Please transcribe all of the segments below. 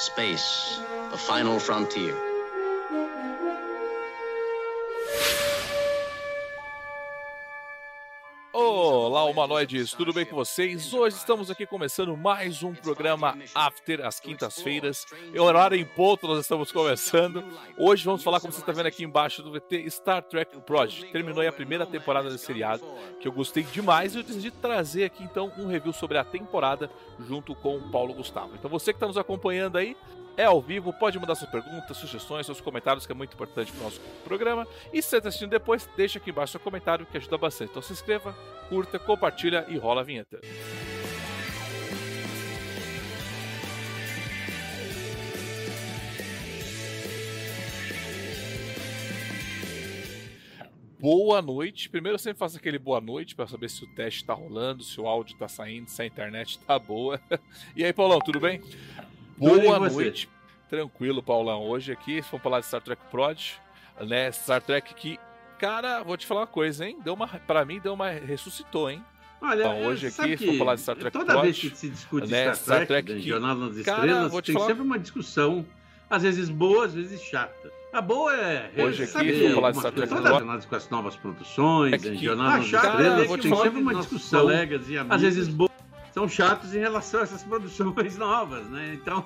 Space, the final frontier. Olá, humanoides, tudo bem com vocês? Hoje estamos aqui começando mais um programa After, às quintas-feiras. É horário em ponto, nós estamos começando. Hoje vamos falar, como você está vendo aqui embaixo do VT, Star Trek Project. Terminou aí a primeira temporada desse seriado, que eu gostei demais, e eu decidi trazer aqui então um review sobre a temporada junto com o Paulo Gustavo. Então você que está nos acompanhando aí, é ao vivo, pode mandar suas perguntas, sugestões, seus comentários, que é muito importante para o nosso programa. E se você está assistindo depois, deixa aqui embaixo seu comentário, que ajuda bastante. Então se inscreva, curta, compartilha e rola a vinheta. Boa noite. Primeiro eu sempre faço aquele boa noite para saber se o teste está rolando, se o áudio está saindo, se a internet está boa. E aí, Paulão, tudo bem? Boa noite. Tranquilo, Paulão. Hoje aqui, vamos falar de Star Trek Prod, né? Star Trek que, cara, vou te falar uma coisa, hein? Deu uma, para mim, deu uma ressuscitou, hein? Olha, então, hoje aqui, vamos falar de Star Trek Toda Prod, vez que se discute né? Star, Trek, Star Trek né, que, Jornada nas cara, Estrelas, tem falar... sempre uma discussão, às vezes boa, às vezes chata. A boa é. Hoje aqui, vamos falar de Star Trek Prod. com as novas produções, é que, Jornada nas Estrelas, tem sempre uma discussão, colegas e amigos, às vezes boa são chatos em relação a essas produções novas, né? Então,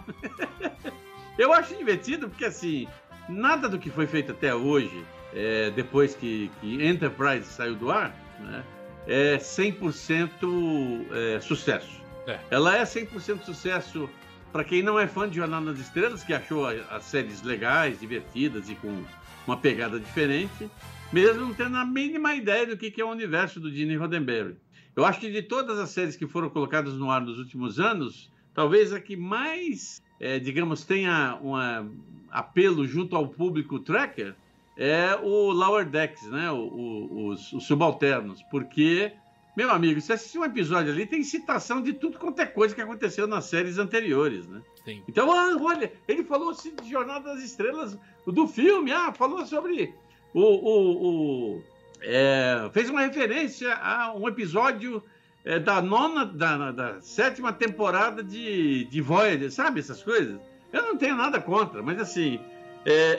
eu acho divertido porque, assim, nada do que foi feito até hoje, é, depois que, que, Enterprise saiu do ar, né, é 100% é, sucesso. É. Ela é 100% sucesso para quem não é fã de Jornada nas Estrelas, que achou as séries legais, divertidas e com uma pegada diferente, mesmo não tendo a mínima ideia do que é o universo do Gene Roddenberry. Eu acho que de todas as séries que foram colocadas no ar nos últimos anos, talvez a que mais, é, digamos, tenha um apelo junto ao público tracker é o Lower Decks, né? O, o, os, os, subalternos, porque, meu amigo, se assistir um episódio ali, tem citação de tudo quanto é coisa que aconteceu nas séries anteriores, né? Sim. Então, ah, olha, ele falou assim, de Jornada das Estrelas do filme, ah, falou sobre o, o é, fez uma referência a um episódio é, da nona, da, da, sétima temporada de, de Voyager, sabe essas coisas? Eu não tenho nada contra, mas assim, é,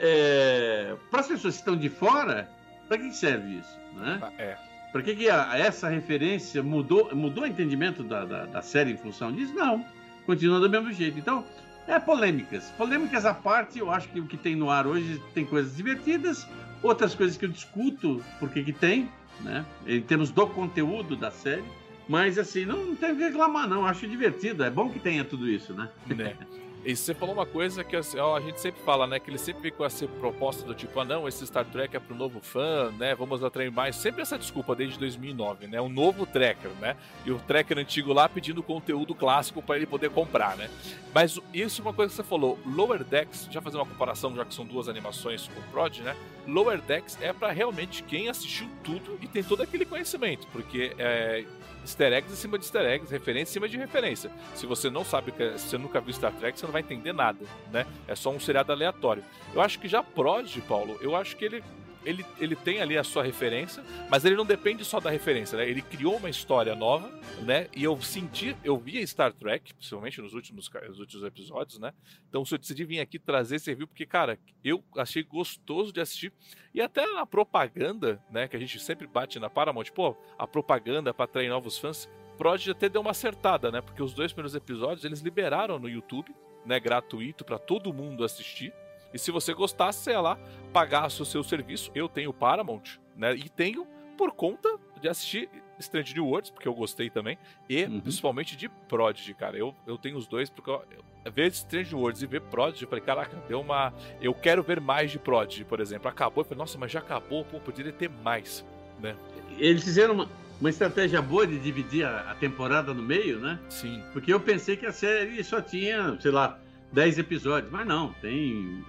é para as pessoas que estão de fora, para que serve isso? Né? Ah, é. Para que, que a, essa referência mudou, mudou o entendimento da, da, da série em função disso? Não, continua do mesmo jeito. Então, é polêmicas. Polêmicas à parte, eu acho que o que tem no ar hoje tem coisas divertidas, Outras coisas que eu discuto, porque que tem, né? Em termos do conteúdo da série. Mas assim, não, não tem o que reclamar, não. Acho divertido. É bom que tenha tudo isso, né? né? E você falou uma coisa que assim, a gente sempre fala, né? Que ele sempre vem com essa proposta do tipo, ah, não, esse Star Trek é pro novo fã, né? Vamos atrair mais. Sempre essa desculpa desde 2009, né? Um novo Trekker, né? E o Trekker antigo lá pedindo conteúdo clássico para ele poder comprar, né? Mas isso é uma coisa que você falou. Lower Decks, já fazer uma comparação, já que são duas animações com o Prod, né? Lower Decks é para realmente quem assistiu tudo e tem todo aquele conhecimento, porque é, easter eggs em cima de easter eggs, referência em cima de referência. Se você não sabe, se você nunca viu Star Trek, você não vai entender nada, né? É só um seriado aleatório. Eu acho que já Prod, Paulo, eu acho que ele ele, ele tem ali a sua referência, mas ele não depende só da referência, né? Ele criou uma história nova, né? E eu senti, eu via Star Trek, principalmente nos últimos, nos últimos episódios, né? Então, se eu decidi vir aqui trazer esse review, porque, cara, eu achei gostoso de assistir. E até na propaganda, né? Que a gente sempre bate na Paramount, pô, a propaganda para atrair novos fãs. Prodigy até deu uma acertada, né? Porque os dois primeiros episódios eles liberaram no YouTube, né? Gratuito para todo mundo assistir. E se você gostasse, sei lá, pagasse o seu serviço, eu tenho Paramount, né? E tenho por conta de assistir Strange New Worlds, porque eu gostei também, e uhum. principalmente de Prodigy, cara. Eu, eu tenho os dois, porque eu, eu, ver Strange Worlds e ver Prodigy, eu falei, caraca, deu uma. Eu quero ver mais de Prodigy, por exemplo. Acabou, eu falei, nossa, mas já acabou, pô, poderia ter mais, né? Eles fizeram uma, uma estratégia boa de dividir a, a temporada no meio, né? Sim. Porque eu pensei que a série só tinha, sei lá, 10 episódios, mas não, tem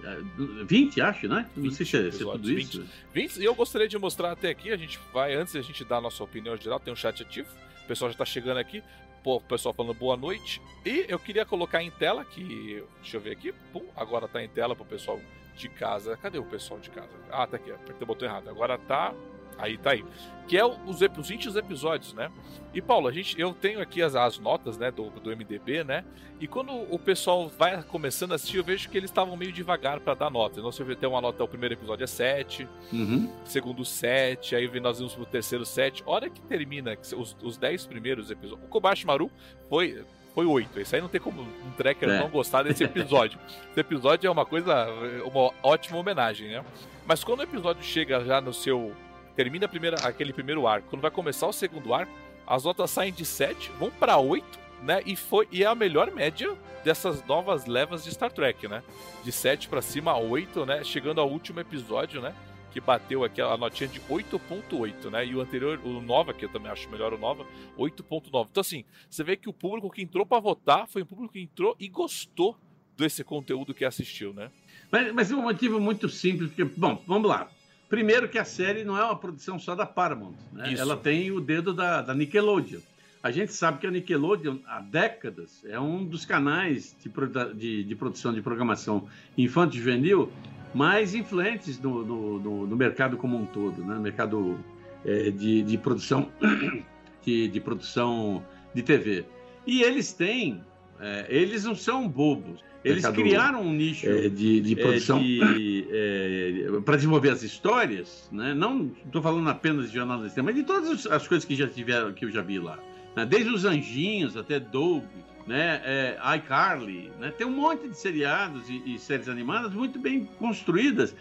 20, é, acho, né? Não sei se é, se é tudo isso. 20. 20, e eu gostaria de mostrar até aqui, a gente vai, antes a gente dar a nossa opinião geral, tem um chat ativo, o pessoal já está chegando aqui, o pessoal falando boa noite, e eu queria colocar em tela, que, deixa eu ver aqui, pum, agora está em tela para o pessoal de casa, cadê o pessoal de casa? Ah, tá aqui, apertei o botão errado, agora tá Aí tá aí. Que é os, os 20 episódios, né? E Paulo, a gente, eu tenho aqui as, as notas, né, do, do MDB, né? E quando o pessoal vai começando a assistir, eu vejo que eles estavam meio devagar para dar nota. Então você tem uma nota, o primeiro episódio é 7, uhum. segundo 7, aí nós vimos pro terceiro 7. Hora que termina os, os 10 primeiros episódios. O Kobashi Maru foi foi 8. Isso aí não tem como um tracker é. não gostar desse episódio. Esse episódio é uma coisa, uma ótima homenagem, né? Mas quando o episódio chega já no seu. Termina a primeira, aquele primeiro arco, quando vai começar o segundo arco, as notas saem de 7, vão para 8, né? E, foi, e é a melhor média dessas novas levas de Star Trek, né? De 7 para cima a 8, né? Chegando ao último episódio, né? Que bateu aqui a notinha de 8.8, né? E o anterior, o Nova, que eu também acho melhor o Nova, 8.9. Então, assim, você vê que o público que entrou para votar foi um público que entrou e gostou desse conteúdo que assistiu, né? Mas, mas é um motivo muito simples, porque, bom, vamos lá. Primeiro que a série não é uma produção só da Paramount, né? Ela tem o dedo da, da, Nickelodeon. A gente sabe que a Nickelodeon, há décadas, é um dos canais de, de, de produção de programação infanto-juvenil mais influentes no, no, no, no, mercado como um todo, né? no mercado é, de, de, produção de, de produção de TV. E eles têm, é, eles não são bobos. Eles mercado, criaram um nicho é, de, de, é, produção é, para desenvolver as histórias, né? Não estou falando apenas de jornalistas, mas de todas as coisas que já tiveram, que eu já vi lá, né? desde os anjinhos até Doug, né? É, iCarly, né? Tem um monte de seriados e, e séries animadas muito bem construídas,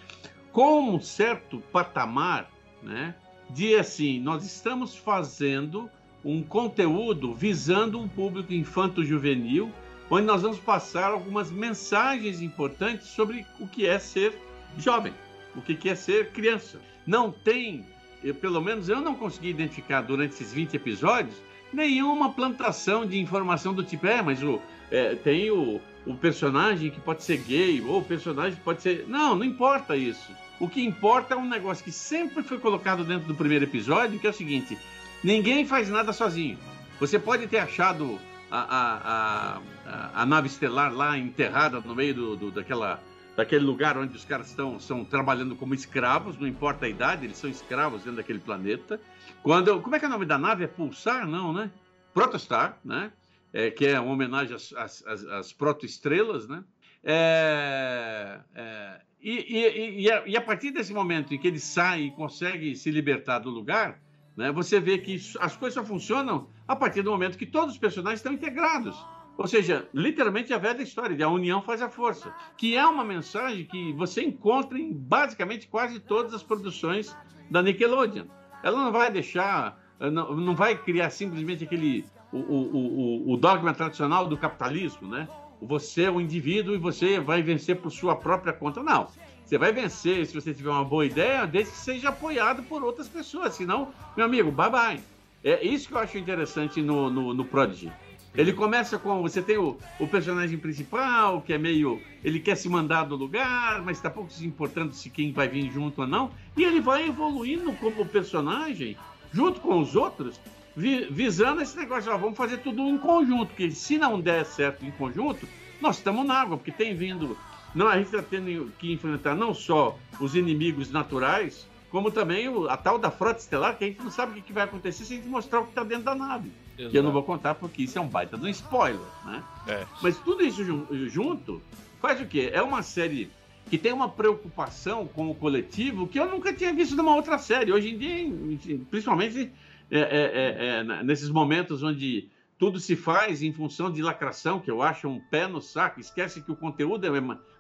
com um certo patamar, né? De assim, nós estamos fazendo um conteúdo visando um público infanto-juvenil onde nós vamos passar algumas mensagens importantes sobre o que é ser jovem, o que é ser criança. Não tem, eu, pelo menos eu não consegui identificar durante esses 20 episódios, nenhuma plantação de informação do tipo, é, mas o, é, tem o, o personagem que pode ser gay, ou o personagem pode ser. Não, não importa isso. O que importa é um negócio que sempre foi colocado dentro do primeiro episódio, que é o seguinte: ninguém faz nada sozinho. Você pode ter achado a, a, a, a nave estelar lá enterrada no meio do, do, daquela, daquele lugar onde os caras estão, estão trabalhando como escravos, não importa a idade, eles são escravos dentro daquele planeta. Quando, como é que é o nome da nave? É Pulsar? Não, né? Protostar, né? É, que é uma homenagem às, às, às, às protoestrelas, né? É, é, e, e, e, a, e, a, partir desse momento em que ele sai e consegue se libertar do lugar, né, você vê que as coisas só funcionam a partir do momento que todos os personagens estão integrados. Ou seja, literalmente a velha história de a união faz a força, que é uma mensagem que você encontra em basicamente quase todas as produções da Nickelodeon. Ela não vai deixar, não, não vai criar simplesmente aquele o, o, o, o dogma tradicional do capitalismo, né? Você é um indivíduo e você vai vencer por sua própria conta. Não. Você vai vencer se você tiver uma boa ideia, desde que seja apoiado por outras pessoas. Senão, meu amigo, bye bye. É isso que eu acho interessante no, no, no Prodigy. Ele começa com. Você tem o, o, personagem principal, que é meio. Ele quer se mandar do lugar, mas está pouco se importando se quem vai vir junto ou não. E ele vai evoluindo como personagem, junto com os outros, vi, visando esse negócio. Ó, vamos fazer tudo em conjunto, porque se não der certo em conjunto, nós estamos na água, porque tem vindo não, a gente está tendo que enfrentar não só os inimigos naturais, como também o, a tal da frota estelar, que a gente não sabe o que vai acontecer se a gente mostrar o que está dentro da nave. Exato. Que eu não vou contar porque isso é um baita de um spoiler, né? É. Mas tudo isso junto faz o quê? É uma série que tem uma preocupação com o coletivo que eu nunca tinha visto numa outra série. Hoje em dia, principalmente é, é, é, é nesses momentos onde tudo se faz em função de lacração, que eu acho um pé no saco. Esquece que o conteúdo é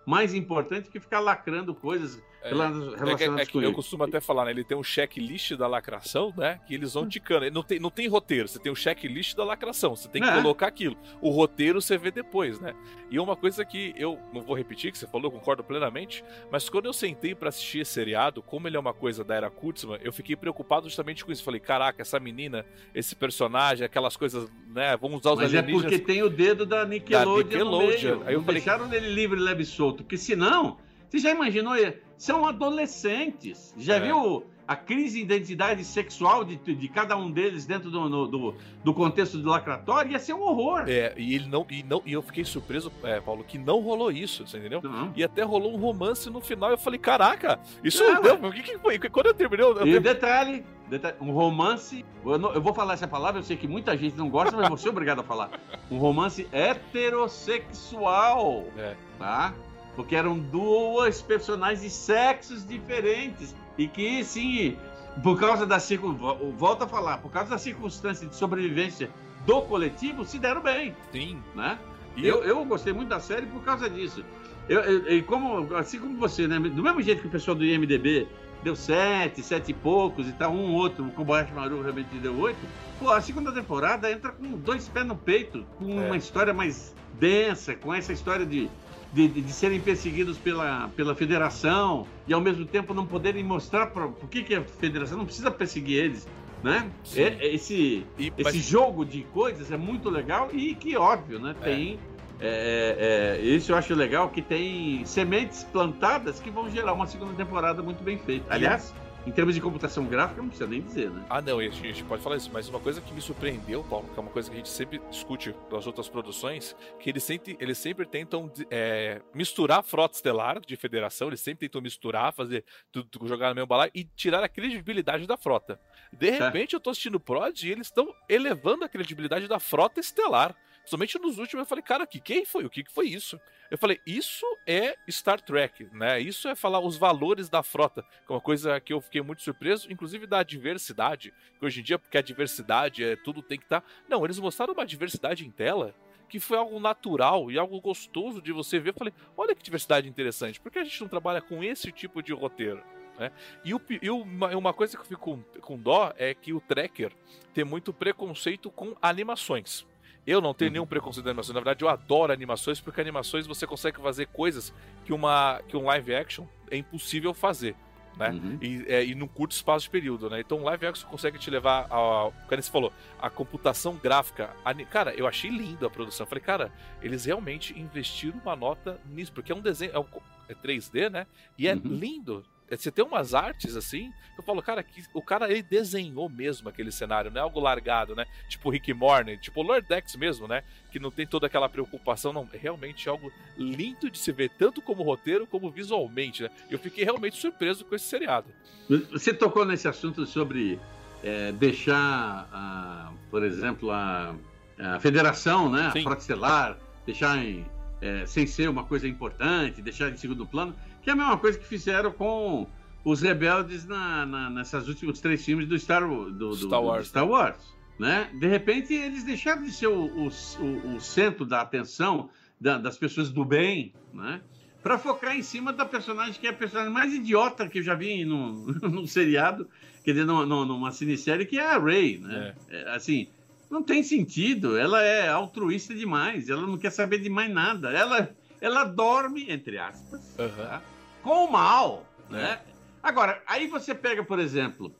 mais importante que ficar lacrando coisas é, relacionadas é, é, com Eu costumo até falar, né? Ele tem um checklist da lacração, né? Que eles vão hum. ticando. Não tem, não tem roteiro, você tem o checklist da lacração. Você tem que é. colocar aquilo. O roteiro você vê depois, né? E uma coisa que eu não vou repetir, que você falou, concordo plenamente, mas quando eu sentei para assistir esse seriado, como ele é uma coisa da era Kurtzman, eu fiquei preocupado justamente com isso. Falei, caraca, essa menina, esse personagem, aquelas coisas, né? Vamos usar os mas alienígenas. é porque tem o dedo da Nickelodeon, da Nickelodeon. Aí eu falei, deixaram ele livre, leve solto, porque senão, você já imaginou, são adolescentes. Já é. viu a crise de identidade sexual de, de cada um deles dentro do, do, do, contexto do lacratório ia ser um horror. É, e ele não. E, não, e eu fiquei surpreso, é, Paulo, que não rolou isso, você entendeu? Não. E até rolou um romance no final. Eu falei, caraca, isso não, deu. O que, que foi? Quando eu terminei. Eu e detalhe, detalhe, um romance. Eu, não, eu, vou falar essa palavra, eu sei que muita gente não gosta, mas vou ser obrigado a falar. Um romance heterossexual. É. Tá? Porque eram duas personagens de sexos diferentes. E que, sim, por causa da circunstância. Volta a falar, por causa da circunstância de sobrevivência do coletivo, se deram bem. Sim. Né? E eu, eu gostei muito da série por causa disso. Eu, eu, como, assim como você, né? Do mesmo jeito que o pessoal do IMDB deu sete, sete e poucos e tal, um outro, o Kobayashi Maru realmente deu oito. Pô, a segunda temporada entra com dois pés no peito, com é. uma história mais densa, com essa história de de, de, de, serem perseguidos pela, pela federação e ao mesmo tempo não poderem mostrar por que, que a federação não precisa perseguir eles. Né? É, é, esse, e, esse mas... jogo de coisas é muito legal e que, óbvio, né, tem. É. É, é, isso eu acho legal que tem sementes plantadas que vão gerar uma segunda temporada muito bem feita. Aliás, em termos de computação gráfica, não precisa nem dizer, né? Ah, não, a gente pode falar isso, mas uma coisa que me surpreendeu, Paulo, que é uma coisa que a gente sempre discute nas outras produções, que eles sempre, eles sempre tentam é, misturar a frota estelar de federação, eles sempre tentam misturar, fazer tudo, jogar no mesmo balaio e tirar a credibilidade da frota. De repente, é. eu tô assistindo o Prod e eles estão elevando a credibilidade da frota estelar. Somente nos últimos eu falei, cara, que quem foi? O que, que foi isso? Eu falei, isso é Star Trek, né? Isso é falar os valores da frota, que é uma coisa que eu fiquei muito surpreso, inclusive da diversidade, que hoje em dia, porque a diversidade é tudo tem que estar. Tá... Não, eles mostraram uma diversidade em tela que foi algo natural e algo gostoso de você ver. Eu falei, olha que diversidade interessante, por que a gente não trabalha com esse tipo de roteiro? Né? E, o, e uma, uma, coisa que eu fico com, com dó é que o Tracker tem muito preconceito com animações. Eu não tenho uhum. nenhum preconceito de animações. Na verdade, eu adoro animações, porque animações você consegue fazer coisas que, uma, que um live action é impossível fazer. Né? Uhum. E, é, e num curto espaço de período, né? Então, live action consegue te levar a. Como você falou, a computação gráfica. A, cara, eu achei lindo a produção. Eu falei, cara, eles realmente investiram uma nota nisso, porque é um desenho. É, um, é 3D, né? E é uhum. lindo. Você tem umas artes assim, eu falo, cara, que, o cara ele desenhou mesmo aquele cenário, não é algo largado, né? Tipo Rick Morty, tipo Lordex mesmo, né? Que não tem toda aquela preocupação, não. É realmente algo lindo de se ver, tanto como roteiro como visualmente, né? Eu fiquei realmente surpreso com esse seriado. Você tocou nesse assunto sobre é, deixar, a, por exemplo, a, a federação, né? Sim. A frota estelar, deixar em, é, sem ser uma coisa importante, deixar em segundo plano. Que é a mesma coisa que fizeram com os rebeldes na, na, nessas últimos três filmes do Star, do, do, Star Wars. Do Star Wars né? De repente, eles deixaram de ser o, o, o, o centro da atenção da, das pessoas do bem, né? Para focar em cima da personagem que é a personagem mais idiota que eu já vi no, no seriado, quer dizer, numa, numa cinesérie, que é a Rey, né? É. É, assim, não tem sentido. Ela é altruísta demais. Ela não quer saber de mais nada. Ela, ela dorme, entre aspas, uhum. tá? Com o mal, né? É. Agora, aí você pega, por exemplo,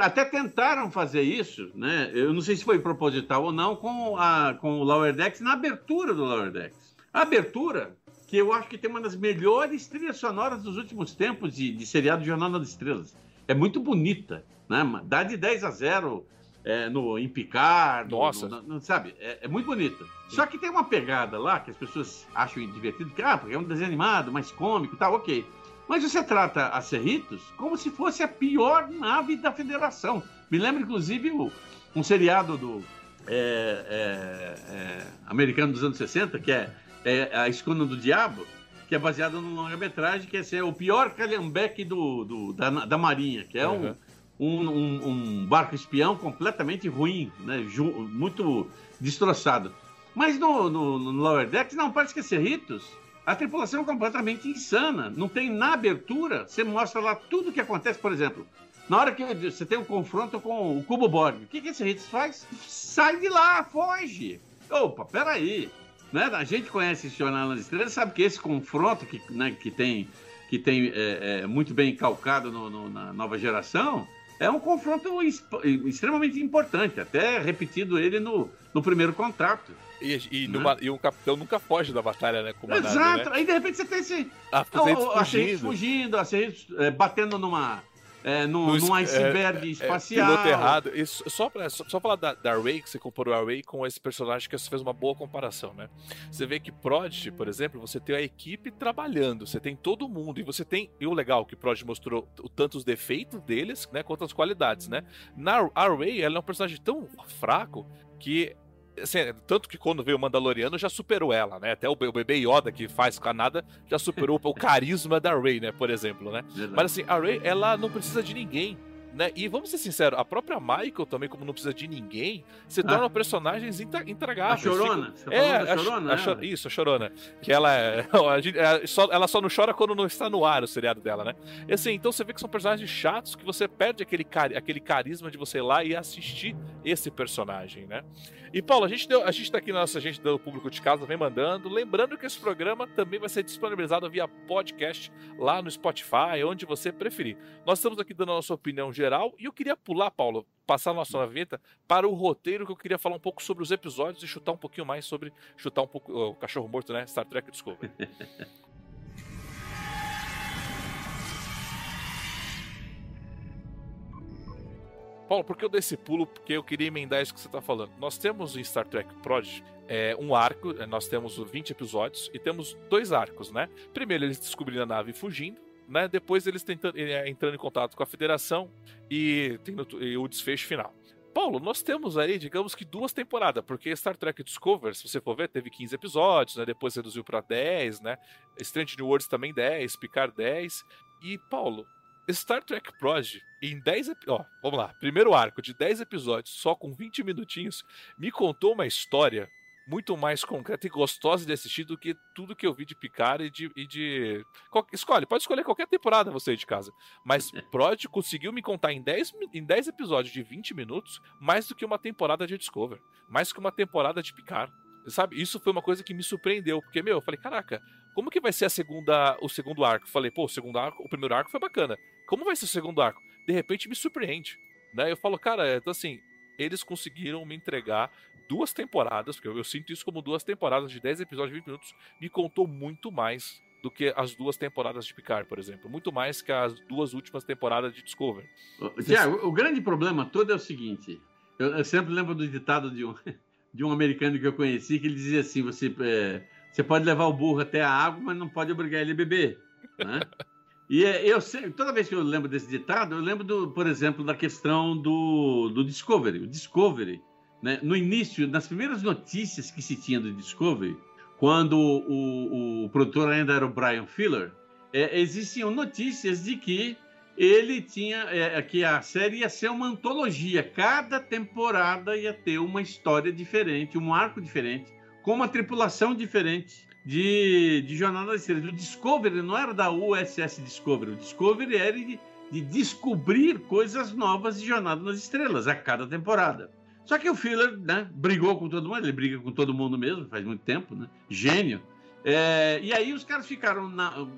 até tentaram fazer isso, né? Eu não sei se foi proposital ou não, com, a, com o Lower Decks, na abertura do Lower Decks. A abertura, que eu acho que tem uma das melhores trilhas sonoras dos últimos tempos de, de seriado Jornada das Estrelas. É muito bonita, né? Dá de 10 a 0 é, no, em Picard, Nossa. No, no, sabe? É, é, muito bonita. Só que tem uma pegada lá que as pessoas acham divertido, que ah, porque é um desenho animado, mais cômico e tal, ok. Mas você trata a Cerritos como se fosse a pior nave da federação. Me lembra, inclusive, o, um seriado do é, é, é, americano dos anos 60, que é, é, A Escuna do Diabo, que é baseado numa longa-metragem que é o pior calhambeque do, do da, da, Marinha, que é uhum. um, um, um, barco espião completamente ruim, né, muito destroçado. Mas no, no, no Lower Decks, não, parece que é Cerritos a tripulação é completamente insana. Não tem na abertura, você mostra lá tudo o que acontece, por exemplo. Na hora que você tem um confronto com o Cubo Borg, o que, que esse Ritz faz? Sai de lá, foge. Opa, peraí. Né? A gente conhece esse Jornal nas Estrelas, sabe que esse confronto que, né, que tem, que tem é, é, muito bem calcado no, no, na nova geração é um confronto extremamente importante, até repetido ele no, no primeiro contrato. E, e, numa, e, o capitão nunca foge da batalha, né? Exato. Né? Aí de repente você tem esse. A, a fugindo. fugindo, a é, batendo numa. É, é, num, num iceberg é, espacial. É, piloto errado. Isso, só, pra, só, só falar da, da Ray, que você comparou a Ray com esse personagem, que você fez uma boa comparação, né? Você vê que Prodigy, por exemplo, você tem a equipe trabalhando, você tem todo mundo, e você tem. E o legal que Prodigy mostrou o, tanto os defeitos deles, né? Quanto as qualidades, né? Na a Ray, ela é um personagem tão fraco que Assim, tanto que quando veio o Mandaloriano já superou ela, né? Até o, o bebê Yoda que faz Canada já superou o carisma da Rey, né? Por exemplo, né? Verdade. Mas assim, a Rey, ela não precisa de ninguém né? E vamos ser sinceros, a própria Michael também, como não precisa de ninguém, se torna ah. personagens intragáveis. A chorona? Fica... É, a chorona, a, a né? isso, a chorona. Que ela é, é. só, ela só não chora quando não está no ar o seriado dela, né? E assim, então você vê que são personagens chatos que você perde aquele, cari aquele carisma de você ir lá e assistir esse personagem, né? E Paulo, a gente, deu, a gente tá aqui na nossa gente do público de casa, vem mandando. Lembrando que esse programa também vai ser disponibilizado via podcast lá no Spotify, onde você preferir. Nós estamos aqui dando a nossa opinião geral e eu queria pular, Paulo, passar a nossa vinheta para o roteiro que eu queria falar um pouco sobre os episódios e chutar um pouquinho mais sobre chutar um pouco o cachorro morto, né? Star Trek Discovery. Paulo, por que eu dei esse pulo? Porque eu queria emendar isso que você está falando. Nós temos em Star Trek Prodigy é, um arco, é, nós temos 20 episódios e temos dois arcos, né? Primeiro eles descobrindo a nave fugindo, né? Depois eles tentando, é, entrando em contato com a Federação e, tendo, e o desfecho final. Paulo, nós temos aí, digamos que duas temporadas, porque Star Trek Discovery, se você for ver, teve 15 episódios, né? Depois reduziu para 10, né? Strange New Worlds também 10, Picard 10. E, Paulo, Star Trek Prodigy, em 10 ó, vamos lá, primeiro arco de 10 episódios, só com 20 minutinhos, me contou uma história muito mais concreta e gostosa de assistir do que tudo que eu vi de Picard e de. E de... Escolhe, pode escolher qualquer temporada você de casa. Mas Prodigy conseguiu me contar em 10, em 10 episódios de 20 minutos mais do que uma temporada de Discover. Mais que uma temporada de Picard. Sabe? Isso foi uma coisa que me surpreendeu. Porque, meu, eu falei, caraca, como que vai ser a segunda, o segundo arco? Falei, pô, o segundo arco, o primeiro arco foi bacana. Como vai ser o segundo arco? De repente me surpreende. Né? Eu falo, cara, então assim, eles conseguiram me entregar duas temporadas, porque eu, eu sinto isso como duas temporadas de 10 episódios de 20 minutos, me contou muito mais do que as duas temporadas de Picard, por exemplo. Muito mais que as duas últimas temporadas de Discovery. Tiago, o grande problema todo é o seguinte: eu, eu, sempre lembro do ditado de um, de um americano que eu conheci, que ele dizia assim: você, é, você pode levar o burro até a água, mas não pode obrigar ele a beber. Né? E é, eu toda vez que eu lembro desse ditado, eu lembro, do, por exemplo, da questão do, do Discovery. O Discovery, né, no início, nas primeiras notícias que se tinha do Discovery, quando o, o produtor ainda era o Brian Filler, é, existiam notícias de que ele tinha é, que a série ia ser uma antologia. Cada temporada ia ter uma história diferente, um arco diferente, com uma tripulação diferente de, de Jornada das Estrelas. O Discovery não era da USS Discovery, o Discovery era de, de descobrir coisas novas de Jornada nas Estrelas a cada temporada. Só que o Filler né, brigou com todo mundo, ele briga com todo mundo mesmo, faz muito tempo, né? Gênio. É, e aí os caras ficaram na, uh,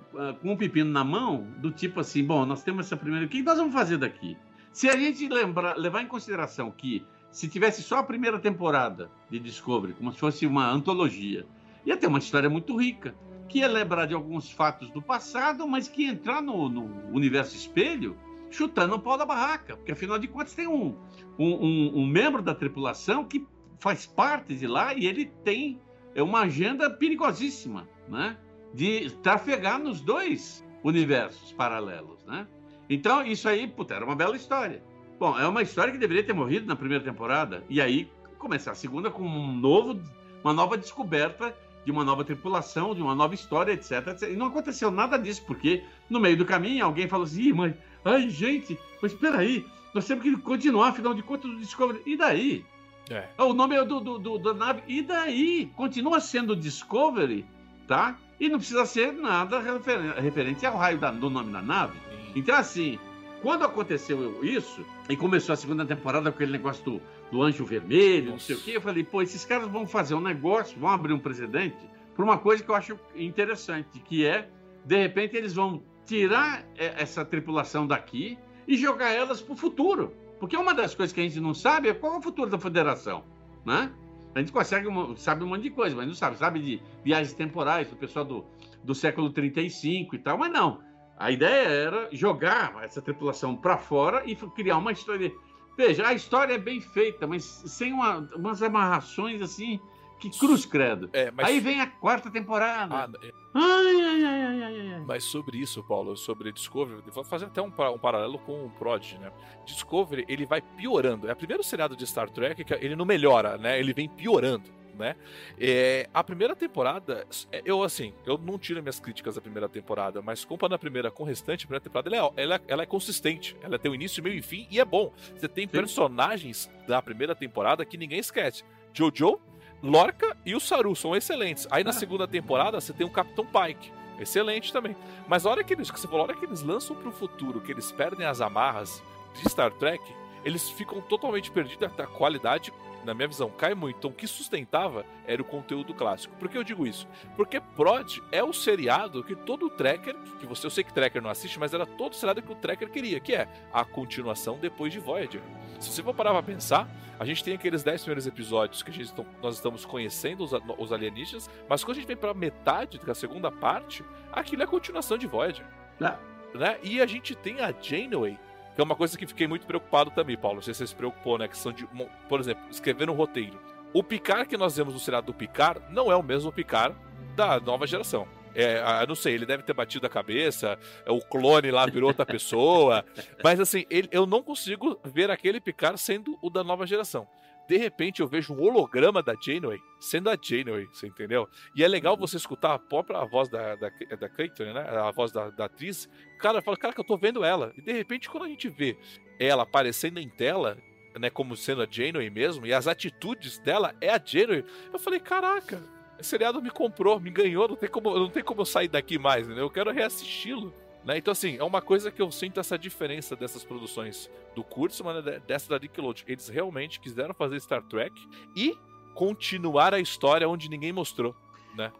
com um pepino na mão, do tipo assim, bom, nós temos essa primeira, o que nós vamos fazer daqui? Se a gente lembrar, levar em consideração que se tivesse só a primeira temporada de Discovery, como se fosse uma antologia, ia ter uma história muito rica, que ia lembrar de alguns fatos do passado, mas que ia entrar no, no universo espelho chutando o pau da barraca, porque afinal de contas tem um, um, um, um membro da tripulação que faz parte de lá e ele tem é uma agenda perigosíssima, né? De trafegar nos dois universos paralelos, né? Então, isso aí, puta, era uma bela história. Bom, é uma história que deveria ter morrido na primeira temporada, e aí começar a segunda com um novo, uma nova descoberta de uma nova tripulação, de uma nova história, etc, etc. E não aconteceu nada disso, porque no meio do caminho alguém falou assim, mas, ai, gente, mas espera aí, nós temos que continuar, afinal de contas, o Discovery. E daí? É. O nome é do, do, do, da nave. E daí? Continua sendo Discovery, tá? E não precisa ser nada referente ao raio da, do nome da nave. Então, assim, quando aconteceu isso, e começou a segunda temporada com aquele negócio do do Anjo Vermelho, Nossa. não sei o quê. Eu falei, pô, esses caras vão fazer um negócio, vão abrir um precedente por uma coisa que eu acho interessante, que é, de repente, eles vão tirar essa tripulação daqui e jogar elas para o futuro. Porque uma das coisas que a gente não sabe é qual é o futuro da federação, né? A gente consegue, sabe um monte de coisa, mas não sabe. Sabe de viagens temporais, do pessoal do, do século 35 e tal, mas não. A ideia era jogar essa tripulação para fora e criar uma história. Veja, a história é bem feita, mas sem uma, umas amarrações assim que cruz credo. É, mas... Aí vem a quarta temporada. Ah, é... ai, ai, ai, ai, ai, Mas sobre isso, Paulo, sobre Discovery, vou fazer até um, um paralelo com o Prod, né? Discovery, ele vai piorando. É o primeiro seriado de Star Trek que ele não melhora, né? Ele vem piorando né? É, a primeira temporada, é, eu assim, eu não tiro minhas críticas da primeira temporada, mas comparando a primeira com o restante, a primeira temporada ela é, ela, ela é consistente, ela tem o início, meio e fim e é bom. Você tem Sim. personagens da primeira temporada que ninguém esquece. Jojo, Lorca e o Saru são excelentes. Aí na ah. segunda temporada você tem o Capitão Pike. Excelente também. Mas a hora que eles, que você falou, a hora que eles lançam pro futuro, que eles perdem as amarras de Star Trek, eles ficam totalmente perdidos da qualidade na minha visão, cai muito. Então, o que sustentava era o conteúdo clássico. Por que eu digo isso? Porque Prod é o seriado que todo tracker, que você, eu sei que tracker não assiste, mas era todo o seriado que o tracker queria, que é a continuação depois de Voyager. Se você for parar pra pensar, a gente tem aqueles 10 primeiros episódios que a gente, nós estamos conhecendo os, os alienígenas, mas quando a gente vem pra metade da segunda parte, aquilo é a continuação de Voyager. É. Né? E a gente tem a Janeway que é uma coisa que fiquei muito preocupado também, Paulo. Não sei se você se preocupou, né? Questão de, por exemplo, escrever um roteiro. O Picard que nós vemos no seriado do Picard não é o mesmo Picard da nova geração. É, não sei, ele deve ter batido a cabeça, o clone lá virou outra pessoa. mas assim, ele, eu não consigo ver aquele Picard sendo o da nova geração de repente eu vejo um holograma da Janeway sendo a Janeway, você entendeu? E é legal você escutar a própria voz da, da, da Clayton, né? A voz da, da atriz. O cara fala, cara, que eu tô vendo ela. E de repente, quando a gente vê ela aparecendo em tela, né, como sendo a Janeway mesmo, e as atitudes dela é a Janeway, eu falei, caraca, esse seriado me comprou, me ganhou, não tem como, não tem como eu sair daqui mais, né? Eu quero reassisti-lo. Né? Então, assim, é uma coisa que eu sinto essa diferença dessas produções do Kurtzman né, dessa da Nickelodeon. Eles realmente quiseram fazer Star Trek e continuar a história onde ninguém mostrou, né?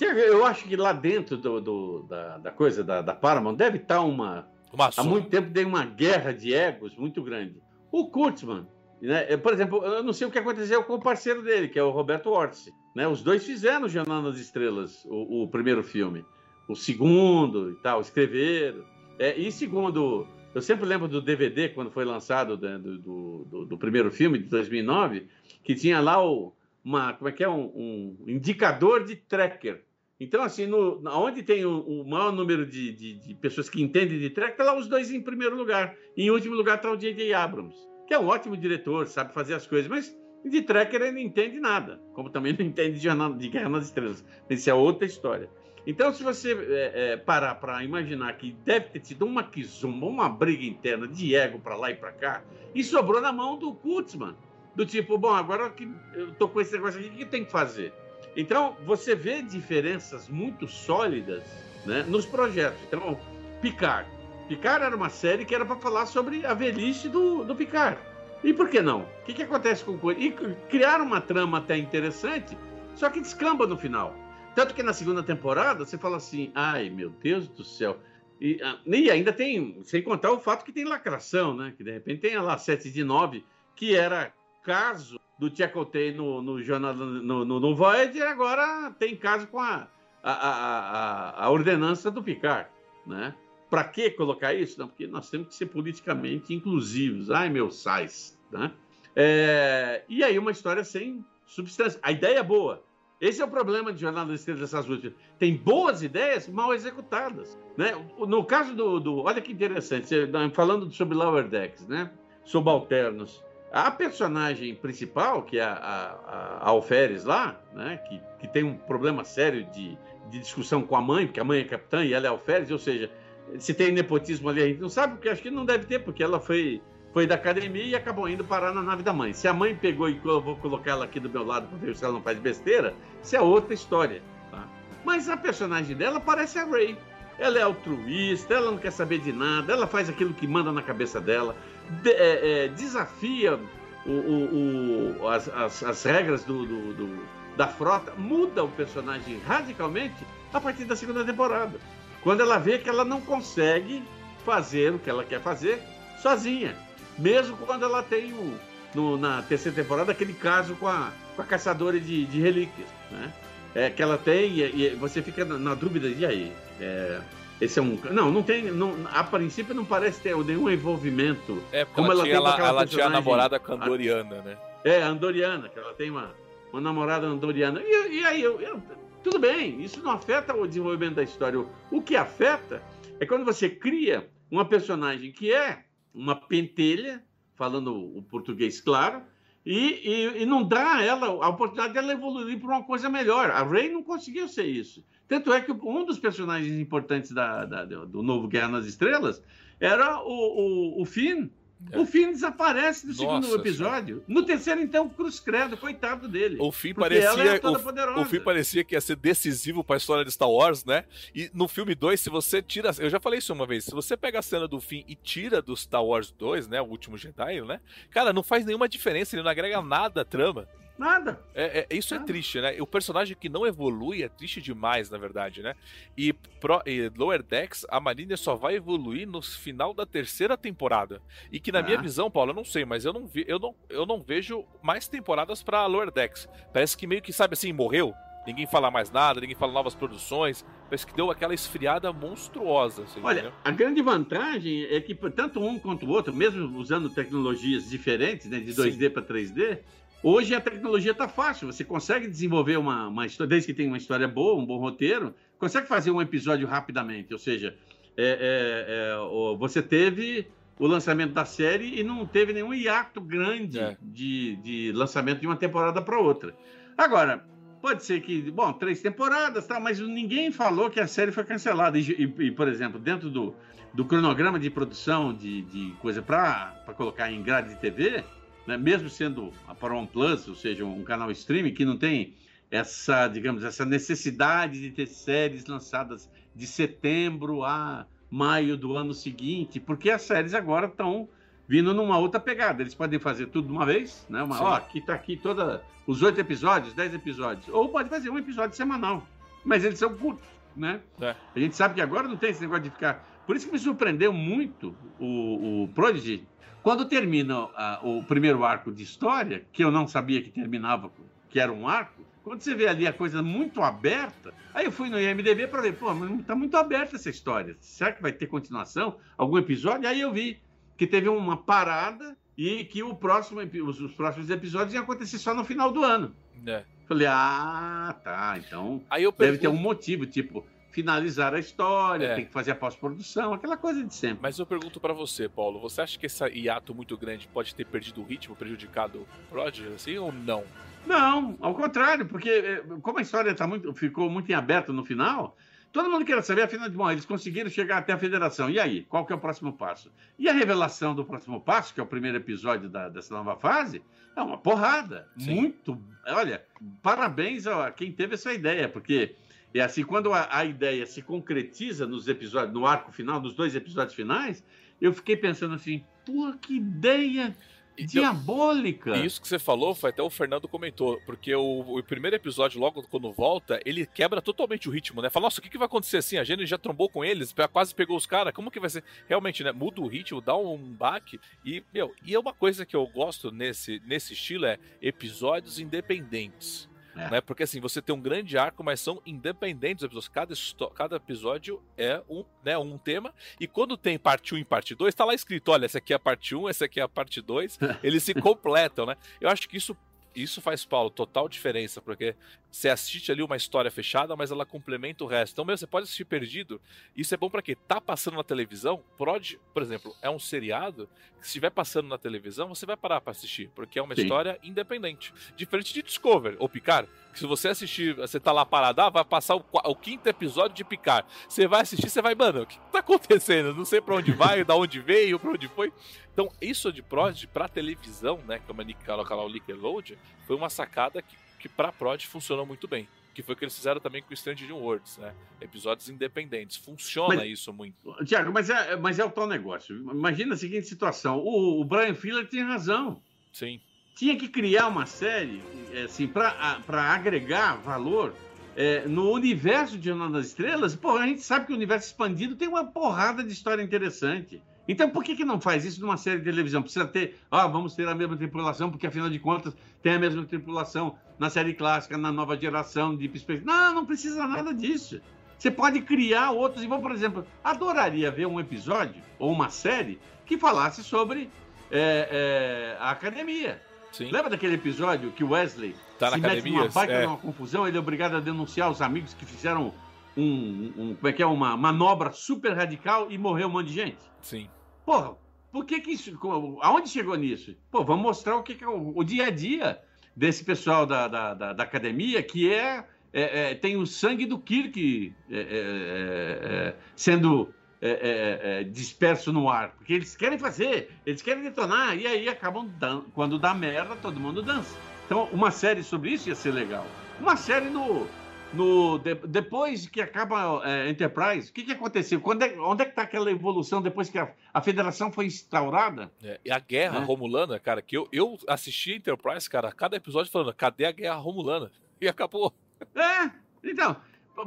Eu acho que lá dentro do, do da, da, coisa da, da, Paramount deve estar uma... uma há muito tempo tem uma guerra de egos muito grande. O Kurtzman, né? Por exemplo, eu não sei o que aconteceu com o parceiro dele, que é o Roberto Orsi. Né? Os dois fizeram Jornal nas Estrelas, o, o primeiro filme o segundo e tal, escreveram. É, e segundo, eu sempre lembro do DVD, quando foi lançado né, do, do, do, do, primeiro filme, de 2009, que tinha lá o, uma, como é que é, um, um indicador de tracker. Então, assim, no, onde tem o, o maior número de, de, de, pessoas que entendem de tracker, tá lá os dois em primeiro lugar. E em último lugar está o J.J. Abrams, que é um ótimo diretor, sabe fazer as coisas, mas de tracker ele não entende nada, como também não entende de, jornal, de Guerra nas Estrelas. Isso é outra história. Então, se você é, é, parar para imaginar que deve ter tido uma quizumba, uma briga interna de ego para lá e para cá, e sobrou na mão do Kutzman, do tipo, bom, agora que eu tô com esse negócio aqui, o que tem que fazer? Então, você vê diferenças muito sólidas né, nos projetos. Então, Picard. Picard era uma série que era para falar sobre a velhice do, do Picard. E por que não? O que, que acontece com o E criaram uma trama até interessante, só que descamba no final. Tanto que na segunda temporada você fala assim, ai meu Deus do céu. E, ah, e ainda tem, sem contar o fato que tem lacração, né? Que de repente tem lá 7 de 9, que era caso do Tchekotei no, no, jornal, no, no, no Voyager, agora tem caso com a, a, a, a ordenança do Picard, né? Para que colocar isso? Não, porque nós temos que ser politicamente inclusivos. Ai, meu sais, né? É, e aí uma história sem substância. A ideia é boa, esse é o problema de Jornal das Estrelas dessas últimas. Tem boas ideias mal executadas. Né? No caso do, do Olha que interessante, falando sobre Lower Decks, né? subalternos. A personagem principal, que é a, a, a Alferes lá, né? que, que tem um problema sério de, de discussão com a mãe, porque a mãe é capitã e ela é Alferes, ou seja, se tem nepotismo ali, a gente não sabe, porque acho que não deve ter, porque ela foi foi da academia e acabou indo parar na nave da mãe. Se a mãe pegou e eu vou colocar ela aqui do meu lado para ver se ela não faz besteira, isso é outra história. Tá? Mas a personagem dela parece a Ray. Ela é altruísta, ela não quer saber de nada, ela faz aquilo que manda na cabeça dela, de, é, é, desafia o, o, o, as, as, as, regras do, do, do, da frota, muda o personagem radicalmente a partir da segunda temporada. Quando ela vê que ela não consegue fazer o que ela quer fazer sozinha mesmo quando ela tem o, no, na terceira temporada aquele caso com a, com a caçadora de, de relíquias, né? É, que ela tem e, e você fica na, na, dúvida, e aí? É, Esse é um. Não, não tem. Não, a princípio não parece ter nenhum envolvimento. É, porque como ela, tinha, ela, ela tinha a namorada com a Andoriana, né? É, a Andoriana, que ela tem uma, uma namorada andoriana. E, e aí, eu, eu, tudo bem, isso não afeta o desenvolvimento da história. O, o que afeta é quando você cria uma personagem que é uma pentelha, falando o português claro, e, e, e, não dá a ela a oportunidade de ela evoluir para uma coisa melhor. A Rey não conseguiu ser isso. Tanto é que um dos personagens importantes da, da, do novo Guerra nas Estrelas era o, o, o Finn, é. O Finn desaparece no Nossa, segundo episódio. No terceiro, então, Cruz Credo, coitado dele. O Finn parecia. É o, o Finn parecia que ia ser decisivo para a história de Star Wars, né? E no filme 2, se você tira. Eu já falei isso uma vez. Se você pega a cena do Finn e tira do Star Wars 2, né? O último Jedi, né? Cara, não faz nenhuma diferença, ele não agrega nada à trama. Nada. É, é isso é Nada. é triste, né? O personagem que não evolui é triste demais, na verdade, né? E, pro, e Lower Decks, a Marina só vai evoluir no final da terceira temporada. E que, na ah. minha visão, Paulo, eu não sei, mas eu não, vi, eu não, eu não vejo mais temporadas pra Lower Decks. Parece que meio que, sabe assim, morreu. Ninguém fala mais nada, ninguém fala novas produções. Parece que deu aquela esfriada monstruosa. Assim, Olha, entendeu? a grande vantagem é que tanto um quanto o outro, mesmo usando tecnologias diferentes, né, de 2D para 3D, Hoje a tecnologia está fácil, você consegue desenvolver uma, uma história, desde que tem uma história boa, um bom roteiro, consegue fazer um episódio rapidamente. Ou seja, é, é, é, você teve o lançamento da série e não teve nenhum hiato grande é. de, de lançamento de uma temporada para outra. Agora, pode ser que, bom, três temporadas, tá, mas ninguém falou que a série foi cancelada. E, e, e por exemplo, dentro do, do cronograma de produção de, de coisa para colocar em grade de TV, né, mesmo sendo a Paramount Plus, ou seja, um canal streaming que não tem essa, digamos, essa necessidade de ter séries lançadas de setembro a maio do ano seguinte, porque as séries agora estão vindo numa outra pegada. Eles podem fazer tudo de uma vez, né? Uma, ó, aqui está aqui toda os oito episódios, dez episódios, ou pode fazer um episódio semanal, mas eles são curtos, né? É. A gente sabe que agora não tem esse negócio de ficar. Por isso que me surpreendeu muito o, o Prodigy quando termina uh, o primeiro arco de história, que eu não sabia que terminava, que era um arco, quando você vê ali a coisa muito aberta, aí eu fui no IMDB para ver, pô, mas tá muito aberta essa história. Será que vai ter continuação? Algum episódio? Aí eu vi que teve uma parada e que o próximo, os, os próximos episódios iam acontecer só no final do ano. É. Falei, ah, tá, então deve ter um motivo, tipo, finalizar a história, é. tem que fazer a pós-produção, aquela coisa de sempre. Mas eu pergunto para você, Paulo, você acha que esse hiato muito grande pode ter perdido o ritmo, prejudicado o Prodigy, assim, ou não? Não, ao contrário, porque eh, como a história tá muito, ficou muito em aberto no final, todo mundo quer saber, afinal de bom, eles conseguiram chegar até a federação. E aí, qual que é o próximo passo? E a revelação do próximo passo, que é o primeiro episódio da, dessa nova fase, é uma porrada. Sim. Muito. Olha, parabéns a quem teve essa ideia, porque é assim, quando a, a, ideia se concretiza nos episódios, no arco final, nos dois episódios finais, eu fiquei pensando assim, pô, que ideia diabólica! E isso que você falou, foi até o Fernando comentou, porque o, o, primeiro episódio, logo quando volta, ele quebra totalmente o ritmo, né? Fala, nossa, o que, que vai acontecer assim? A gente já trombou com eles, quase pegou os caras, como que vai ser? Realmente, né? Muda o ritmo, dá um baque. E, meu, e é uma coisa que eu gosto nesse, nesse estilo é episódios independentes. É. Né? Porque assim, você tem um grande arco, mas são independentes episódios. Cada, cada episódio é um, né, um tema. E quando tem parte 1 e parte 2, tá lá escrito: olha, essa aqui é a parte 1, essa aqui é a parte 2. Eles se completam, né? Eu acho que isso isso faz, Paulo, total diferença, porque você assiste ali uma história fechada, mas ela complementa o resto. Então, mesmo, você pode assistir perdido. Isso é bom para quê? Tá passando na televisão, pode, por exemplo, é um seriado que se estiver passando na televisão, você vai parar para assistir, porque é uma Sim. história independente. Diferente de Discover ou Picard, que se você assistir, você tá lá parado, ah, vai passar o, o, quinto episódio de Picard. Você vai assistir, você vai, mano, o que tá acontecendo? Não sei para onde vai, da onde veio, para onde foi. Então, isso de Prod para televisão, né, como é o canal Nickelodeon, foi uma sacada que, que para Prod funcionou muito bem. Que foi o que eles fizeram também com o Stranger Worlds, né? Episódios independentes. Funciona mas, isso muito. Tiago, mas é, mas é o tal negócio. Imagina a seguinte situação: o, o Brian Fuller tem razão. Sim. Tinha que criar uma série assim, para agregar valor é, no universo de Jornada das Estrelas. Pô, a gente sabe que o universo expandido tem uma porrada de história interessante. Então, por que, que não faz isso numa série de televisão? Precisa ter, ah, vamos ter a mesma tripulação, porque afinal de contas tem a mesma tripulação na série clássica, na nova geração de Deep Space. Não, não precisa nada disso. Você pode criar outros. Então, por exemplo, adoraria ver um episódio ou uma série que falasse sobre é, é, a academia. Sim. Lembra daquele episódio que Wesley tá se mete numa baita é. numa confusão, ele é obrigado a denunciar os amigos que fizeram um, um, como é que é, uma manobra super radical e morreu um monte de gente? Sim. Porra, por que que isso, aonde chegou nisso? Pô, vamos mostrar o que, que é o, o, dia a dia desse pessoal da, da, da, da academia que é, é, é, tem o sangue do Kirk é, é, é sendo é, é, disperso no ar. Porque eles querem fazer, eles querem detonar, e aí acabam. Quando dá merda, todo mundo dança. Então, uma série sobre isso ia ser legal. Uma série no. No de, depois que acaba é, Enterprise, o que, que aconteceu? Quando é, onde é que está aquela evolução depois que a, a federação foi instaurada? É, e a guerra romulana, cara, que eu, eu assisti Enterprise, cara, cada episódio falando, cadê a guerra romulana? E acabou. É, então,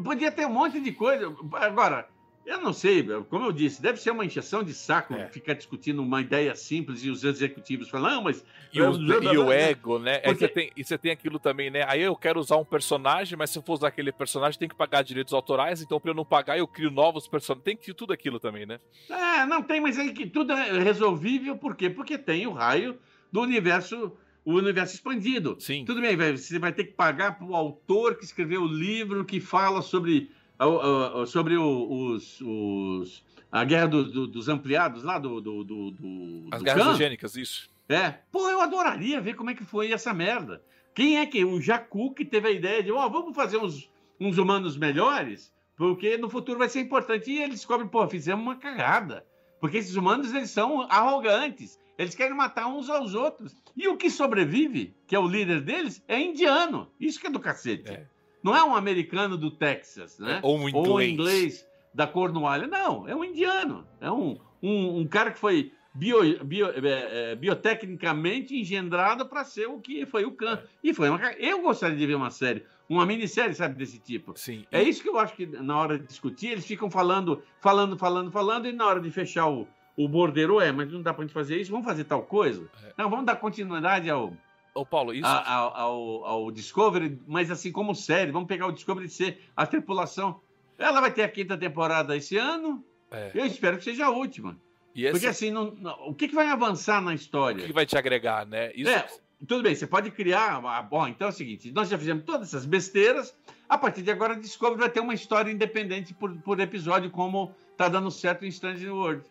podia ter um monte de coisa. Agora, eu não sei, como eu disse, deve ser uma encheção de saco é. ficar discutindo uma ideia simples e os executivos falam, não, mas. E o, e o ego, né? Porque... você tem, e você tem aquilo também, né? Aí eu quero usar um personagem, mas se eu for usar aquele personagem, tem que pagar direitos autorais, então para eu não pagar, eu crio novos personagens. Tem que tudo aquilo também, né? É, não tem, mas aí que tudo é resolvível, por quê? Porque tem o raio do universo o universo expandido. Sim. Tudo bem, você vai ter que pagar para o autor que escreveu o livro que fala sobre sobre o, os, os, a guerra do, do, dos ampliados lá do. do, do As guerras Khan. eugênicas, isso. É. Pô, eu adoraria ver como é que foi essa merda. Quem é que? O Jacu que teve a ideia de, ó, oh, vamos fazer uns, uns humanos melhores, porque no futuro vai ser importante. E eles descobrem, pô, fizemos uma cagada. Porque esses humanos, eles são arrogantes. Eles querem matar uns aos outros. E o que sobrevive, que é o líder deles, é indiano. Isso que é do cacete. É. Não é um americano do Texas, né? Ou um inglês. Ou um inglês da Cornualha. Não, é um indiano. É um, um, um cara que foi bio, bio, é, é, biotecnicamente engendrado para ser o que foi o Khan. É. E foi uma, Eu gostaria de ver uma série, uma minissérie, sabe, desse tipo. Sim. É isso que eu acho que na hora de discutir, eles ficam falando, falando, falando, falando, e na hora de fechar o, o bordeiro, é, mas não dá pra gente fazer isso, vamos fazer tal coisa? É. Não, vamos dar continuidade ao Ô, Paulo, isso. Ao, ao, ao, Discovery, mas assim como série, vamos pegar o Discovery de ser a tripulação. Ela vai ter a quinta temporada esse ano. É. Eu espero que seja a última. Esse... Porque assim, não, não, o que, que, vai avançar na história? O que vai te agregar, né? Isso... É, tudo bem, você pode criar. Bom, então é o seguinte: nós já fizemos todas essas besteiras. A partir de agora, a Discovery vai ter uma história independente por, por episódio, como tá dando certo em Strange World.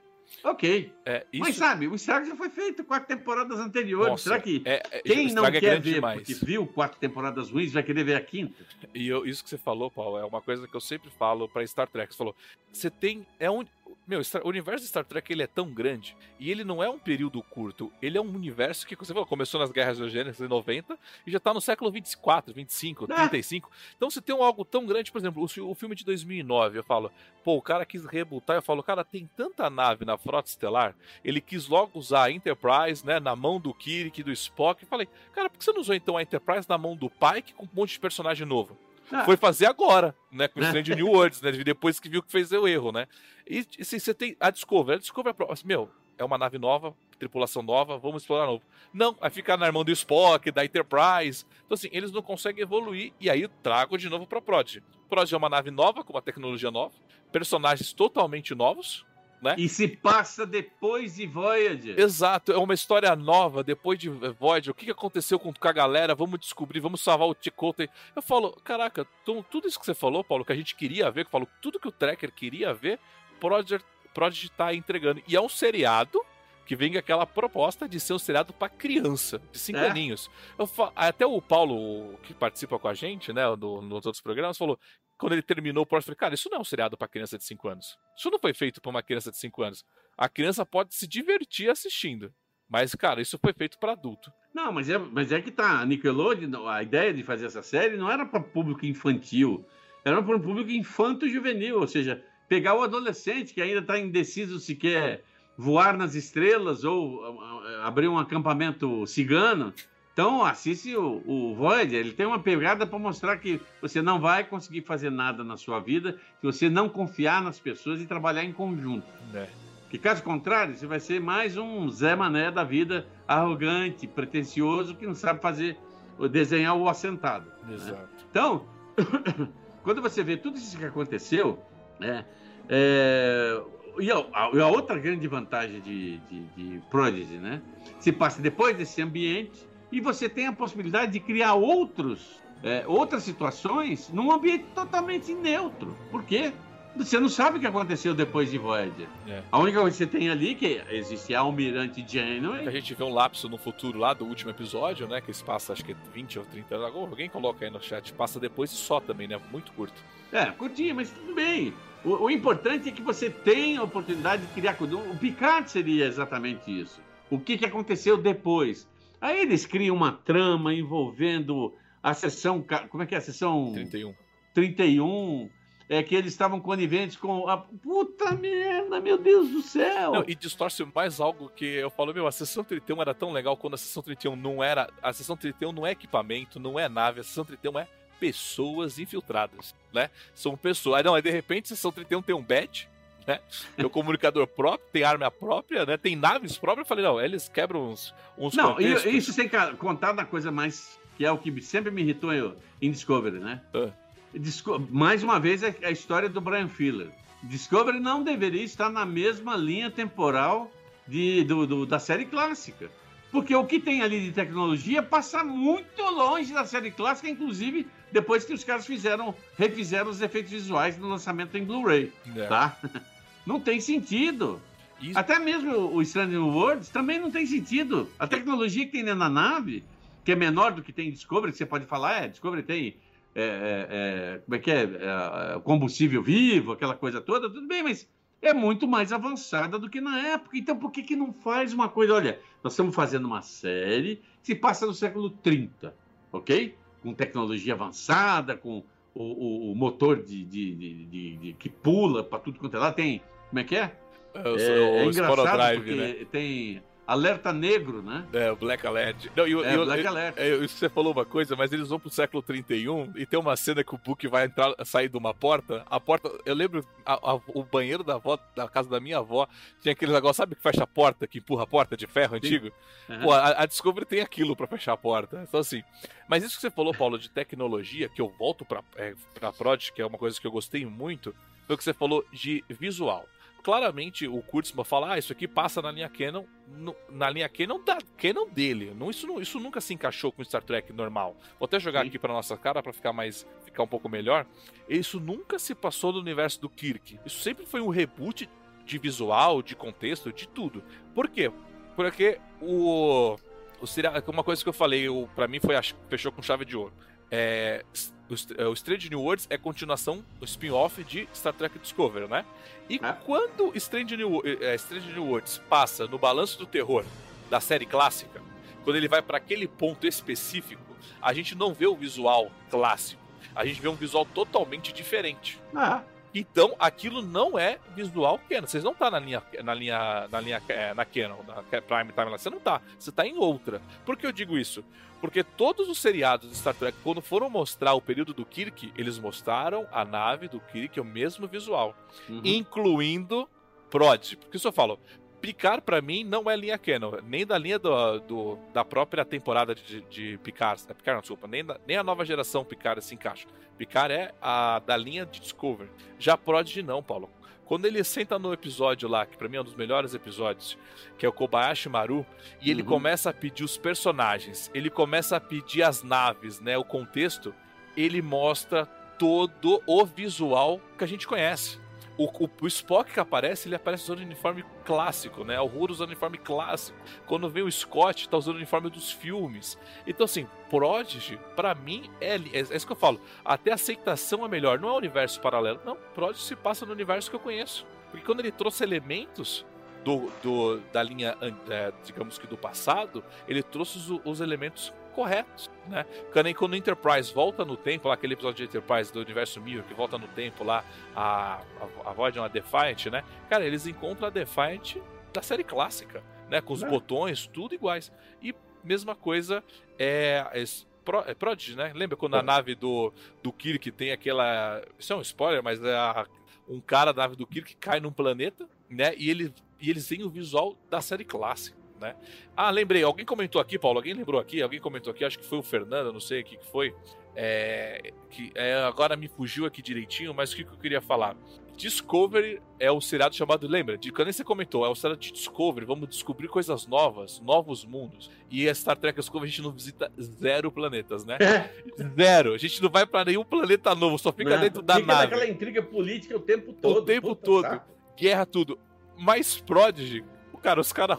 Ok. É, isso... Mas sabe, o estrago já foi feito quatro temporadas anteriores. Nossa, Será que é, é, quem não quer ver demais. porque viu quatro temporadas ruins vai querer ver a quinta? E eu, isso que você falou, Paulo, é uma coisa que eu sempre falo para Star Trek. Você falou, você tem. É um, meu, o universo de Star Trek ele é tão grande e ele não é um período curto. Ele é um universo que, você falou, começou nas guerras eugênicas em 90 e já tá no século 24, 25, ah. 35. Então, se tem um algo tão grande, por exemplo, o, o, filme de 2009, eu falo, pô, o cara quis rebutar, eu falo, cara, tem tanta nave na frota estelar, ele quis logo usar a Enterprise, né, na mão do Kirk, do Spock. Eu falei, cara, por que você não usou então a Enterprise na mão do Pike com um monte de personagem novo? Ah. Foi fazer agora, né? Com o Strange New Worlds, né? Depois que viu que fez o erro, né? E assim, você tem a Discovery. A Discovery é assim, meu, é uma nave nova, tripulação nova, vamos explorar novo. Não, vai ficar na mão do Spock, da Enterprise. Então, assim, eles não conseguem evoluir. E aí trago de novo pra Prod. Prod é uma nave nova, com uma tecnologia nova, personagens totalmente novos, né? E se passa depois de Voyager. Exato, é uma história nova, depois de Voyager. O que aconteceu com a galera? Vamos descobrir, vamos salvar o Chakotay. Eu falo, caraca, tudo isso que você falou, Paulo, que a gente queria ver, que falo, tudo que o Tracker queria ver, Prodigy, Prodigy tá entregando. E é um seriado que vem aquela proposta de ser um seriado para criança, de cinco é. aninhos. Falo, até o Paulo, que participa com a gente, né, do, nos outros programas, falou quando ele terminou o Porsche, eu falei, cara, isso não é um seriado para criança de 5 anos. Isso não foi feito para uma criança de 5 anos. A criança pode se divertir assistindo. Mas, cara, isso foi feito para adulto. Não, mas é, mas é que tá. A Nickelodeon, a ideia de fazer essa série não era para público infantil. Era para um público infanto-juvenil. Ou seja, pegar o adolescente que ainda está indeciso se quer voar nas estrelas ou abrir um acampamento cigano então, assiste o, o Void, ele tem uma pegada para mostrar que você não vai conseguir fazer nada na sua vida se você não confiar nas pessoas e trabalhar em conjunto. É. Que caso contrário, você vai ser mais um Zé Mané da vida, arrogante, pretencioso, que não sabe fazer, desenhar o assentado. Né? Exato. Né? Então, quando você vê tudo isso que aconteceu, né, é, e, a, a, outra grande vantagem de, de, de Prodigy, né? Se passa depois desse ambiente e você tem a possibilidade de criar outros, é, outras situações num ambiente totalmente neutro. Por quê? Você não sabe o que aconteceu depois de Voyager. É. A única coisa que você tem ali é que existe a Almirante Janeway. A gente vê um lapso no futuro lá do último episódio, né? Que se passa acho que 20 ou 30 anos. Alguém coloca aí no chat. Passa depois e só também, né? Muito curto. É, curtinho, mas tudo bem. O, o, importante é que você tenha a oportunidade de criar. O Picard seria exatamente isso. O que, que aconteceu depois? Aí eles criam uma trama envolvendo a sessão. Como é que é a sessão? 31. 31 é que eles estavam coniventes com a puta merda, meu Deus do céu. Não, e distorce mais algo que eu falo, meu, a sessão 31 era tão legal quando a sessão 31 não era, a sessão 31 não é equipamento, não é nave, a sessão 31 é pessoas infiltradas, né? São pessoas. Não, aí de repente a sessão 31 tem um badge, né? Tem o comunicador próprio, tem arma própria, né? Tem naves próprias. Eu falei, não, eles quebram uns, uns Não, contextos. isso sem contar da coisa mais que é o que sempre me irritou em Discovery, né? Uh mais uma vez, é a história do Brian Filler. Discovery não deveria estar na mesma linha temporal de, do, do, da série clássica. Porque o que tem ali de tecnologia passa muito longe da série clássica, inclusive depois que os caras fizeram, refizeram os efeitos visuais no lançamento em Blu-ray. É. Tá? Não tem sentido. Isso. Até mesmo o Strange Worlds também não tem sentido. A tecnologia que tem na nave, que é menor do que tem em Discovery, que você pode falar, é, Discovery tem é, é, é, como é que é, é, é, combustível vivo, aquela coisa toda, tudo bem, mas é muito mais avançada do que na época. Então, por que, que não faz uma coisa? Olha, nós estamos fazendo uma série que se passa no século 30, ok? Com tecnologia avançada, com o, o, o motor de, de, de, de, que pula para tudo quanto é lá. Tem, como é que é? É, o, é, o engraçado porque né? tem Alerta Negro, né? É, o Black Alert. Não, e, é, e, Black Alert. É, você falou uma coisa, mas eles vão pro século 31 e tem uma cena que o Book vai entrar, sair de uma porta. A porta, eu lembro, a, a, o banheiro da avó, da casa da minha avó, tinha aquele negócio, sabe que fecha a porta, que empurra a porta de ferro antigo? Uhum. Pô, a, a, Discovery tem aquilo para fechar a porta. Então, assim. Mas isso que você falou, Paulo, de tecnologia, que eu volto pra, é, pra Prod, que é uma coisa que eu gostei muito, foi o que você falou de visual claramente o Kurtzman fala, ah, isso aqui passa na linha Canon, no, na linha Canon da Canon dele. Não, isso, isso nunca se encaixou com o Star Trek normal. Vou até jogar Sim. aqui para nossa cara para ficar mais ficar um pouco melhor. Isso nunca se passou do universo do Kirk. Isso sempre foi um reboot de visual, de contexto, de tudo. Por quê? Porque o o uma coisa que eu falei, para mim foi fechou com chave de ouro. É, o, o Strange New Worlds é continuação, o spin-off de Star Trek Discovery, né? E é. quando Strange New, é, Strange New Worlds passa no balanço do terror da série clássica, quando ele vai para aquele ponto específico, a gente não vê o visual clássico. A gente vê um visual totalmente diferente. Ah. Então, aquilo não é visual Canon. Vocês não tá na linha na linha na linha é, na Canon, na Prime Timeline, você não tá. Você tá em outra. Por que eu digo isso? Porque todos os seriados de Star Trek, quando foram mostrar o período do Kirk, eles mostraram a nave do Kirk, o mesmo visual, uhum. incluindo Prod. Porque isso eu falo, Picard para mim não é linha canon, nem da linha do, do da própria temporada de, de Picard, é Picard não, desculpa, nem, da, nem a nova geração Picard se encaixa. Picard é a da linha de Discovery. Já Prodigy não, Paulo. Quando ele senta no episódio lá, que pra mim é um dos melhores episódios, que é o Kobayashi Maru, e ele uhum. começa a pedir os personagens, ele começa a pedir as naves, né, o contexto, ele mostra todo o visual que a gente conhece. O, o, o, Spock que aparece, ele aparece usando uniforme clássico, né? O Uhura usando uniforme clássico. Quando vem o Scott, tá usando o uniforme dos filmes. Então, assim, Prodigy, para mim, é, é, é, isso que eu falo. Até a aceitação é melhor. Não é um universo paralelo. Não, Prodigy se passa no universo que eu conheço. Porque quando ele trouxe elementos do, do da linha, é, digamos que do passado, ele trouxe os, os elementos corretos, né? Quando, quando o Enterprise volta no tempo, lá aquele episódio de Enterprise do universo Mirror, que volta no tempo lá, a, a, a voz de uma Defiant, né? Cara, eles encontram a Defiant da série clássica, né? Com os é. botões, tudo iguais. E mesma coisa é, é, é Prodigy, né? Lembra quando a nave do, do Kirk tem aquela. Isso é um spoiler, mas é a, um cara da nave do Kirk cai num planeta, né? E, ele, e eles têm o visual da série clássica Né? Ah, lembrei, alguém comentou aqui, Paulo, alguém lembrou aqui, alguém comentou aqui, acho que foi o Fernando, não sei o que, que foi. É, que é, agora me fugiu aqui direitinho, mas o que, que eu queria falar? Discovery é o seriado chamado, lembra? De quando você comentou, é o seriado de Discovery, vamos descobrir coisas novas, novos mundos. E a Star Trek Discovery a gente não visita zero planetas, né? É. zero. A gente não vai para nenhum planeta novo, só fica não, dentro da fica nave. aquela intriga política o tempo todo. O tempo todo. Saco. Guerra, tudo. Mas Prodigy, cara, os caras,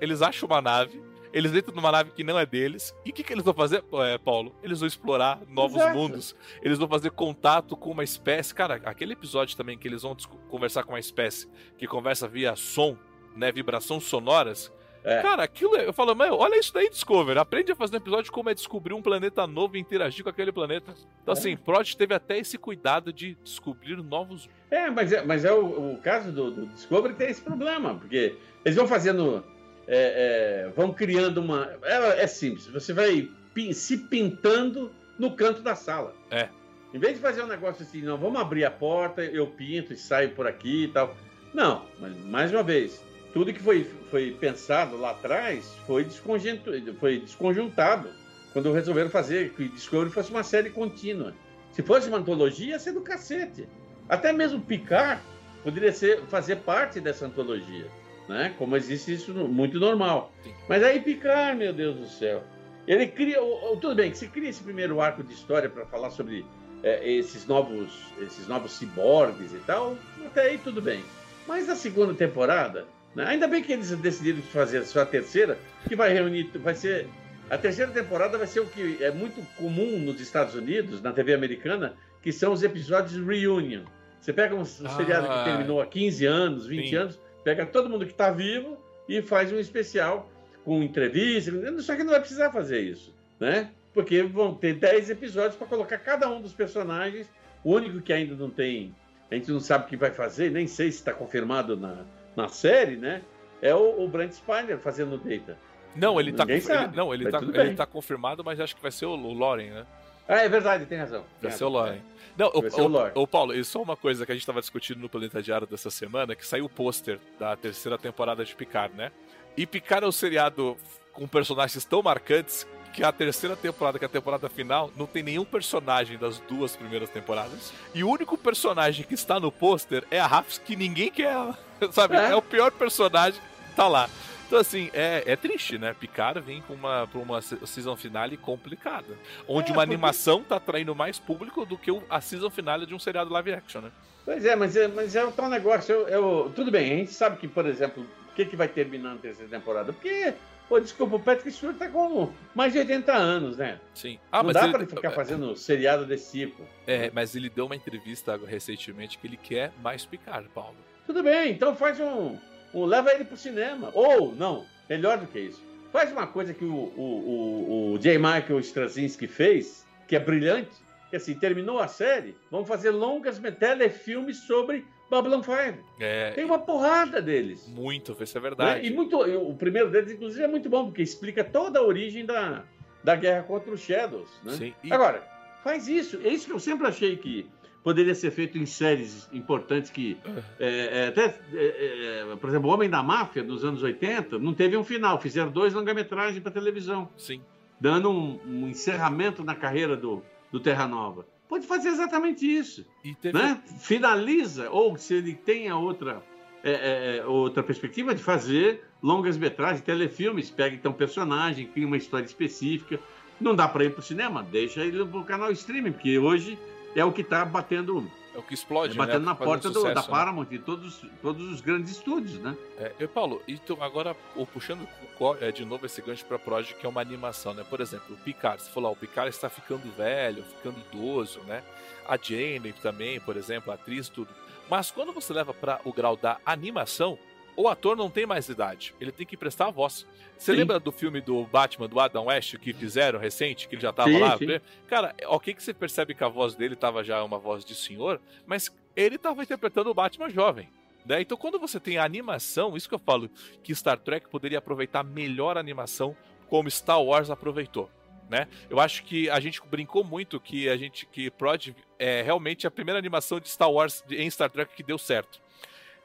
eles acham uma nave, eles entram numa nave que não é deles. E o que, que eles vão fazer, é, Paulo? Eles vão explorar novos Exato. mundos. Eles vão fazer contato com uma espécie. Cara, aquele episódio também que eles vão conversar com uma espécie que conversa via som, né? Vibrações sonoras. É. Cara, aquilo é, eu falo, meu, olha isso daí, Discover. Aprende a fazer um episódio como é descobrir um planeta novo e interagir com aquele planeta. Então, é. assim, Prod teve até esse cuidado de descobrir novos. É, mas é, mas é o, o caso do, do Discovery tem esse problema, porque eles vão fazendo é, é, vão criando uma. É, é, simples, você vai se pintando no canto da sala. É. Em vez de fazer um negócio assim, não, vamos abrir a porta, eu pinto e saio por aqui e tal. Não, mas mais uma vez, tudo que foi, foi pensado lá atrás foi, foi desconjuntado quando resolveram fazer que Discovery fosse uma série contínua. Se fosse uma antologia, ia ser do cacete. Até mesmo Picard poderia ser, fazer parte dessa antologia né? Como existe isso muito normal. Mas aí Picard, meu Deus do céu, ele cria, tudo bem que se cria esse primeiro arco de história para falar sobre é, esses novos, esses novos ciborgues e tal, até aí tudo bem. Mas a segunda temporada, né? ainda bem que eles decidiram fazer a sua terceira, que vai reunir, vai ser a terceira temporada vai ser o que é muito comum nos Estados Unidos, na TV americana, que são os episódios reunion. Você pega um, um ah, seriado que terminou há 15 anos, 20 sim. anos, Pega todo mundo que está vivo e faz um especial com entrevista. Só que não vai precisar fazer isso, né? Porque vão ter 10 episódios para colocar cada um dos personagens. O único que ainda não tem, a gente não sabe o que vai fazer, nem sei se está confirmado na, na série, né? É o, o Brent Spiner fazendo o Data. Não, ele está não, ele tá, ele tá confirmado, mas acho que vai ser o, o Loren, né? Ah, é verdade, tem razão. Vai ser o Loren. Não, o, o, o, Paulo, isso é uma coisa que a gente estava discutindo no Planeta Diário dessa semana, que saiu o pôster da terceira temporada de Picard, né? E Picard é um seriado com personagens tão marcantes que a terceira temporada, que é a temporada final, não tem nenhum personagem das duas primeiras temporadas. E o único personagem que está no pôster é a Rafs, que ninguém quer, sabe? É, é o pior personagem, tá lá. Então, assim, é, é triste, né? Picard vem com uma, pra uma season finale complicada. Onde é, uma porque... animação tá atraindo mais público do que a season finale de um seriado live action, né? Pois é, mas é, mas é o tal negócio. Eu, eu, tudo bem, a gente sabe que, por exemplo, o que, que vai terminar na terceira temporada? Porque Pô, desculpa, o Patrick Stewart tá com mais de 80 anos, né? Sim. Ah, não dá ele... pra ele ficar fazendo seriado desse tipo. É, mas ele deu uma entrevista recentemente que ele quer mais Picard, Paulo. Tudo bem, então faz um, ou leva ele pro cinema. Ou, não, melhor do que isso. Faz uma coisa que o, o, o, o J. Michael Straczynski fez, que é brilhante, que assim, terminou a série, vamos fazer longas telefilmes sobre Babylon 5. É, Tem uma porrada deles. Muito, isso é verdade. Né? E muito, o primeiro deles, inclusive, é muito bom, porque explica toda a origem da, da guerra contra os Shadows. Né? Sim, e... Agora, faz isso. É isso que eu sempre achei que poderia ser feito em séries importantes que. É, é, até, é, é, por exemplo, O Homem da Máfia, nos anos 80, não teve um final. Fizeram dois longa-metragens para televisão. Sim. Dando um, um, encerramento na carreira do, do Terra Nova. Pode fazer exatamente isso. Teve... Né? Finaliza, ou se ele tenha outra, é, outra perspectiva de fazer longas metragens, telefilmes, pega então personagem, cria uma história específica. Não dá para ir para o cinema, deixa ele no canal streaming, porque hoje é o que está batendo. É o que explode, é batendo né? na porta sucesso, do, da né? Paramount e todos, todos os grandes estúdios, né? É, e Paulo, e tu, agora puxando é, de novo esse gancho para Project, que é uma animação, né? Por exemplo, o Picard, você falou, o Picard está ficando velho, ficando idoso, né? A Jane também, por exemplo, a atriz, tudo. Mas quando você leva para o grau da animação, o ator não tem mais idade, ele tem que prestar a voz. Você sim. lembra do filme do Batman, do Adam West, que fizeram recente, que ele já tava sim, lá? Sim. Cara, ok que você percebe que a voz dele tava já uma voz de senhor, mas ele tava interpretando o Batman jovem. Né? Então, quando você tem a animação, isso que eu falo, que Star Trek poderia aproveitar melhor a animação como Star Wars aproveitou. Né? Eu acho que a gente brincou muito que a gente que Prod é realmente a primeira animação de Star Wars em Star Trek que deu certo.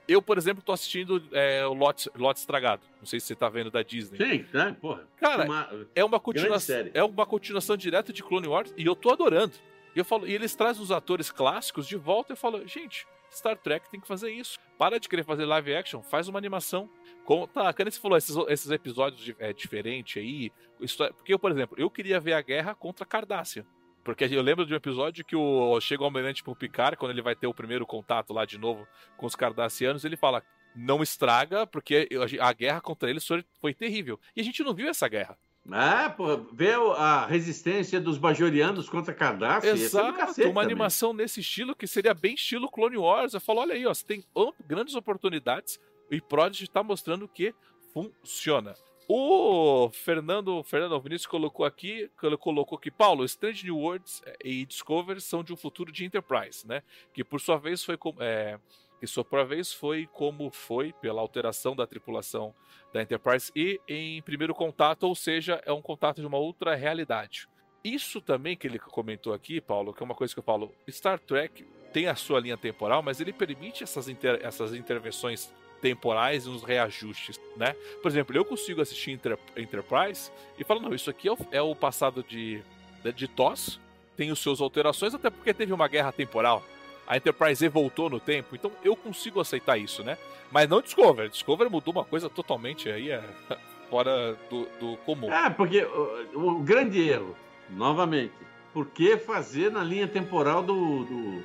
Eu, por exemplo, tô assistindo é, o Lot, Lot Estragado. Não sei se você tá vendo da Disney. Sim, né? Porra. Cara, uma, é, uma continuação, é uma continuação direta de Clone Wars e eu tô adorando. E, eu falo, e eles trazem os atores clássicos de volta e eu falo, gente, Star Trek tem que fazer isso. Para de querer fazer live action, faz uma animação. Como, tá, a Candice falou esses, esses episódios de, é, diferentes aí. História, porque eu, por exemplo, eu queria ver a guerra contra Cardácia. Porque eu lembro de um episódio que o chega o almirante pro Picard, quando ele vai ter o primeiro contato lá de novo com os cardassianos, ele fala: não estraga, porque a guerra contra eles foi, terrível. E a gente não viu essa guerra. É, pô, ver a resistência dos bajorianos contra Cardácio. Exato, uma também. animação nesse estilo que seria bem estilo Clone Wars. Eu falo, olha aí, ó, você tem grandes oportunidades e Prodigy está mostrando que funciona. O Fernando, Fernando Vinícius colocou aqui, colocou aqui, Paulo, Strange New Worlds eh, e Discovery são de um futuro de Enterprise, né? Que por sua vez foi como, é, que sua vez foi como foi pela alteração da tripulação da Enterprise e em primeiro contato, ou seja, é um contato de uma outra realidade. Isso também que ele comentou aqui, Paulo, que é uma coisa que eu falo, Star Trek tem a sua linha temporal, mas ele permite essas, inter essas intervenções temporais e uns reajustes, né? Por exemplo, eu consigo assistir Inter Enterprise e falar, não, isso aqui é o, é o passado de, de, de TOS, tem os seus alterações, até porque teve uma guerra temporal. A Enterprise voltou no tempo, então eu consigo aceitar isso, né? Mas não Discovery. Discovery mudou uma coisa totalmente aí é, fora do, do comum. É, porque o, o, grande erro, novamente, por que fazer na linha temporal do, do,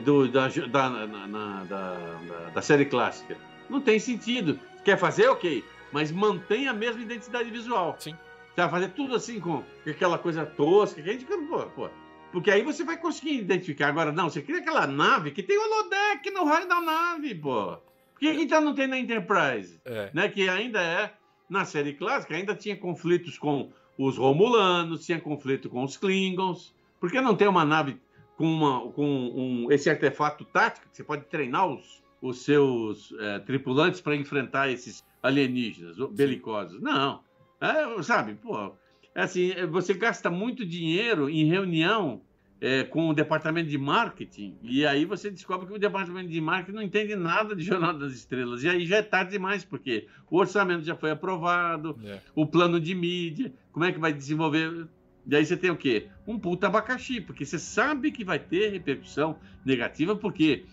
do da, da, na, na, da, da, série clássica? Não tem sentido. Quer fazer, ok, mas mantém a mesma identidade visual. Sim. Você vai fazer tudo assim com aquela coisa tosca que a gente. Pô, pô, porque aí você vai conseguir identificar. Agora, não, você cria aquela nave que tem o holodeck no raio da nave, pô. Por que então não tem na Enterprise? É. Né, que ainda é, na série clássica, ainda tinha conflitos com os Romulanos, tinha conflito com os Klingons. Por que não tem uma nave com, uma, com um, esse artefato tático que você pode treinar os, os seus é, tripulantes para enfrentar esses alienígenas belicosos. Não. É, sabe, pô, é assim, você gasta muito dinheiro em reunião é, com o departamento de marketing, e aí você descobre que o departamento de marketing não entende nada de Jornal das Estrelas. E aí já é tarde demais, porque o orçamento já foi aprovado, é. o plano de mídia, como é que vai desenvolver. E aí você tem o quê? Um puta abacaxi, porque você sabe que vai ter repercussão negativa, porque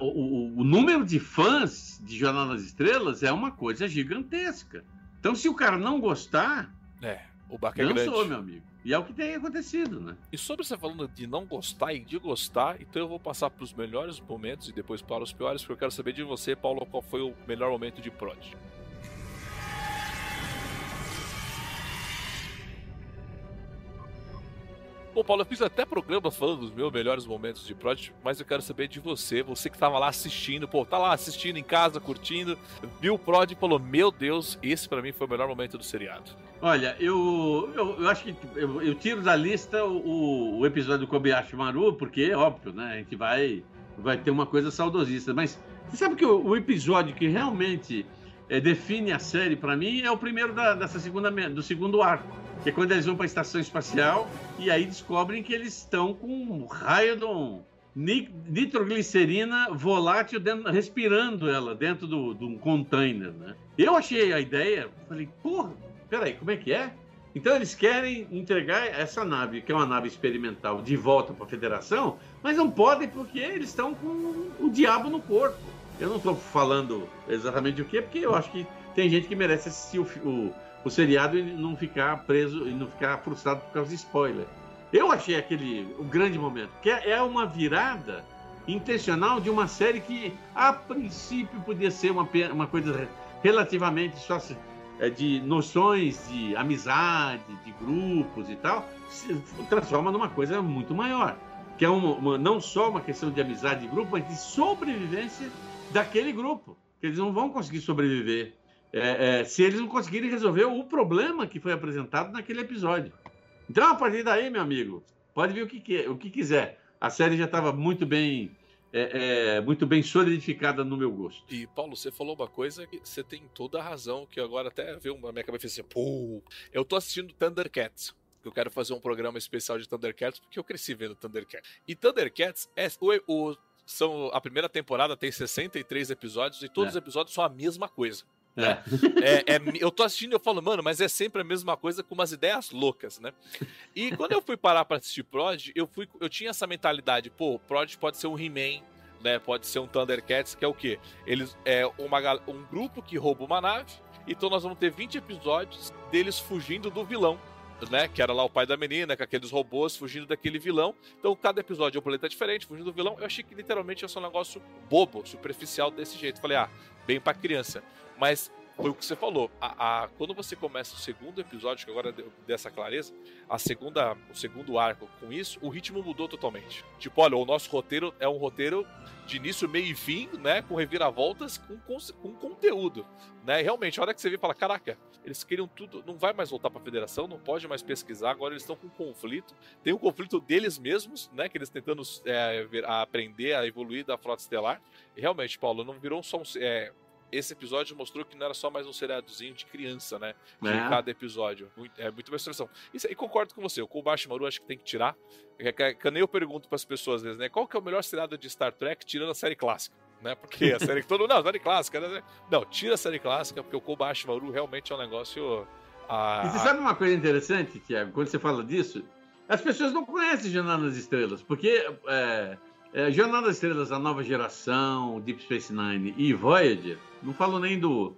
o, o, o, número de fãs de Jornal das Estrelas é uma coisa gigantesca. Então, se o cara não gostar. É, o barco é grande. Sou, meu amigo. E é o que tem acontecido, né? E sobre você falando de não gostar e de gostar, então eu vou passar para os melhores momentos e depois para os piores, porque eu quero saber de você, Paulo, qual foi o melhor momento de Prod. Bom, Paulo, eu fiz até programa falando dos meus melhores momentos de Project, mas eu quero saber de você, você que tava lá assistindo, pô, tá lá assistindo em casa, curtindo, viu o Prod e falou: Meu Deus, esse para mim foi o melhor momento do seriado. Olha, eu, eu, eu acho que eu, eu, tiro da lista o, o episódio do Kobayashi Maru, porque é óbvio, né? A gente vai, vai ter uma coisa saudosista, mas você sabe que o, o episódio que realmente é, define a série para mim é o primeiro da, dessa segunda, do segundo arco que é quando eles vão para a estação espacial e aí descobrem que eles estão com um raio de um nitroglicerina volátil dentro, respirando ela dentro de um container, né? Eu achei a ideia, falei, porra, peraí, como é que é? Então eles querem entregar essa nave, que é uma nave experimental, de volta para a Federação, mas não podem porque eles estão com o diabo no corpo. Eu não estou falando exatamente o que, porque eu acho que tem gente que merece assistir o, o o seriado e não ficar preso e não ficar frustrado por causa de spoiler. Eu achei aquele o grande momento, que é, é uma virada intencional de uma série que a princípio podia ser uma, uma coisa relativamente só é, de noções de amizade, de grupos e tal, se transforma numa coisa muito maior, que é uma, uma, não só uma questão de amizade de grupo, mas de sobrevivência daquele grupo, que eles não vão conseguir sobreviver é, é, se eles não conseguirem resolver o problema que foi apresentado naquele episódio. Então, a partir daí, meu amigo, pode vir o que, o que quiser. A série já estava muito bem é, é, muito bem solidificada no meu gosto. E, Paulo, você falou uma coisa que você tem toda a razão, que agora até veio uma minha cabeça assim, pô, eu tô assistindo Thundercats. Eu quero fazer um programa especial de Thundercats, porque eu cresci vendo Thundercats. E Thundercats é o, o são. A primeira temporada tem 63 episódios e todos é. os episódios são a mesma coisa. Né? É. É, é, eu tô assistindo e eu falo, mano, mas é sempre a mesma coisa com umas ideias loucas, né? E quando eu fui parar para assistir Prod, eu fui, eu tinha essa mentalidade, pô, Prod pode ser um He-Man, né? Pode ser um Thundercats, que é o quê? Eles é uma, um grupo que rouba uma nave, então nós vamos ter 20 episódios deles fugindo do vilão né? Que era lá o pai da menina, com aqueles robôs fugindo daquele vilão. Então, cada episódio é um planeta diferente, fugindo do vilão. Eu achei que literalmente ia ser um negócio bobo, superficial desse jeito. Falei, ah, bem pra criança. Mas foi o que você falou. A, a, quando você começa o segundo episódio, que agora deu dessa clareza, a segunda, o segundo arco com isso, o ritmo mudou totalmente. Tipo, olha, o nosso roteiro é um roteiro de início, meio e fim, né? Com reviravoltas, com, com, com conteúdo. Né? E realmente, a hora que você vê fala, caraca, eles queriam tudo, não vai mais voltar para a federação, não pode mais pesquisar, agora eles estão com conflito. Tem um conflito deles mesmos, né? Que eles tentando é, a aprender, a evoluir da frota estelar. E realmente, Paulo, não virou só um. É, esse episódio mostrou que não era só mais um seriadozinho de criança, né? De é. cada episódio. É muito mais expressão. Isso, e concordo com você, o Kobashi Maru acho que tem que tirar. É, que, que, nem eu pergunto para as pessoas às vezes, né? Qual que é o melhor seriado de Star Trek tirando a série clássica? Né? Porque a série que todo mundo. Não, a série clássica, né? Não, tira a série clássica, porque o Kobashi Maru realmente é um negócio. A... E você sabe uma coisa interessante, Tiago, quando você fala disso? As pessoas não conhecem Jornada nas Estrelas, porque é, é, Jornada das Estrelas, a nova geração, Deep Space Nine e Voyager, não falo nem do,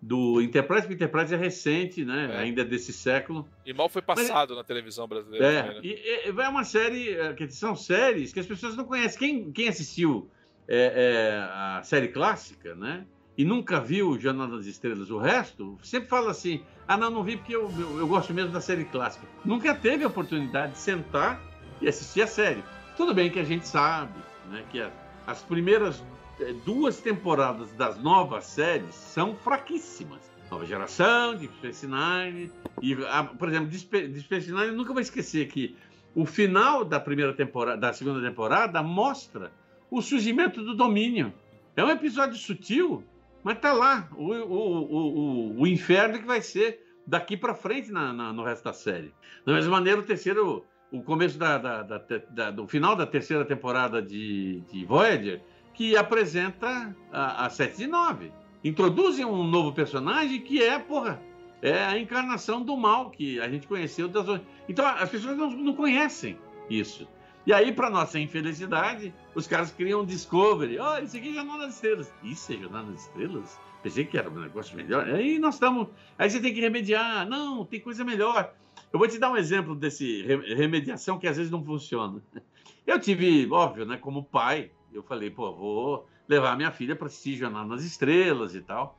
do Enterprise, porque Enterprise é recente, né? É. Ainda desse século. E mal foi passado Mas, na televisão brasileira. É, também, né? e, é uma série, é, que são séries que as pessoas não conhecem. Quem, quem assistiu é, é, a série clássica, né? E nunca viu Jornada das Estrelas, o resto, sempre fala assim: ah, não, não vi porque eu, eu, eu gosto mesmo da série clássica. Nunca teve a oportunidade de sentar e assistir a série. Tudo bem que a gente sabe né, que as primeiras eh, duas temporadas das novas séries são fraquíssimas. Nova geração, Deep Space Nine. E, por exemplo, Deep Space Nine, nunca vou esquecer que o final da primeira temporada, da segunda temporada, mostra o surgimento do domínio. É um episódio sutil, mas tá lá o, o, o, o inferno que vai ser daqui para frente na, na, no resto da série. Da mesma maneira, o terceiro o começo da, da, da, da, do final da terceira temporada de, de Voyager, que apresenta a, a 7 e 9. Introduzem um novo personagem que é, porra, é a encarnação do mal que a gente conheceu das Então as pessoas não, não conhecem isso. E aí, para nossa infelicidade, os caras criam um Discovery. Olha, isso aqui é Jornada das Estrelas. Isso é Jornada das Estrelas? Pensei que era um negócio melhor. Aí nós estamos. Aí você tem que remediar. Não, tem coisa melhor. Eu vou te dar um exemplo desse remediação que às vezes não funciona. Eu tive, óbvio, né, como pai, eu falei, pô, vou levar minha filha para assistir Jornal nas Estrelas e tal.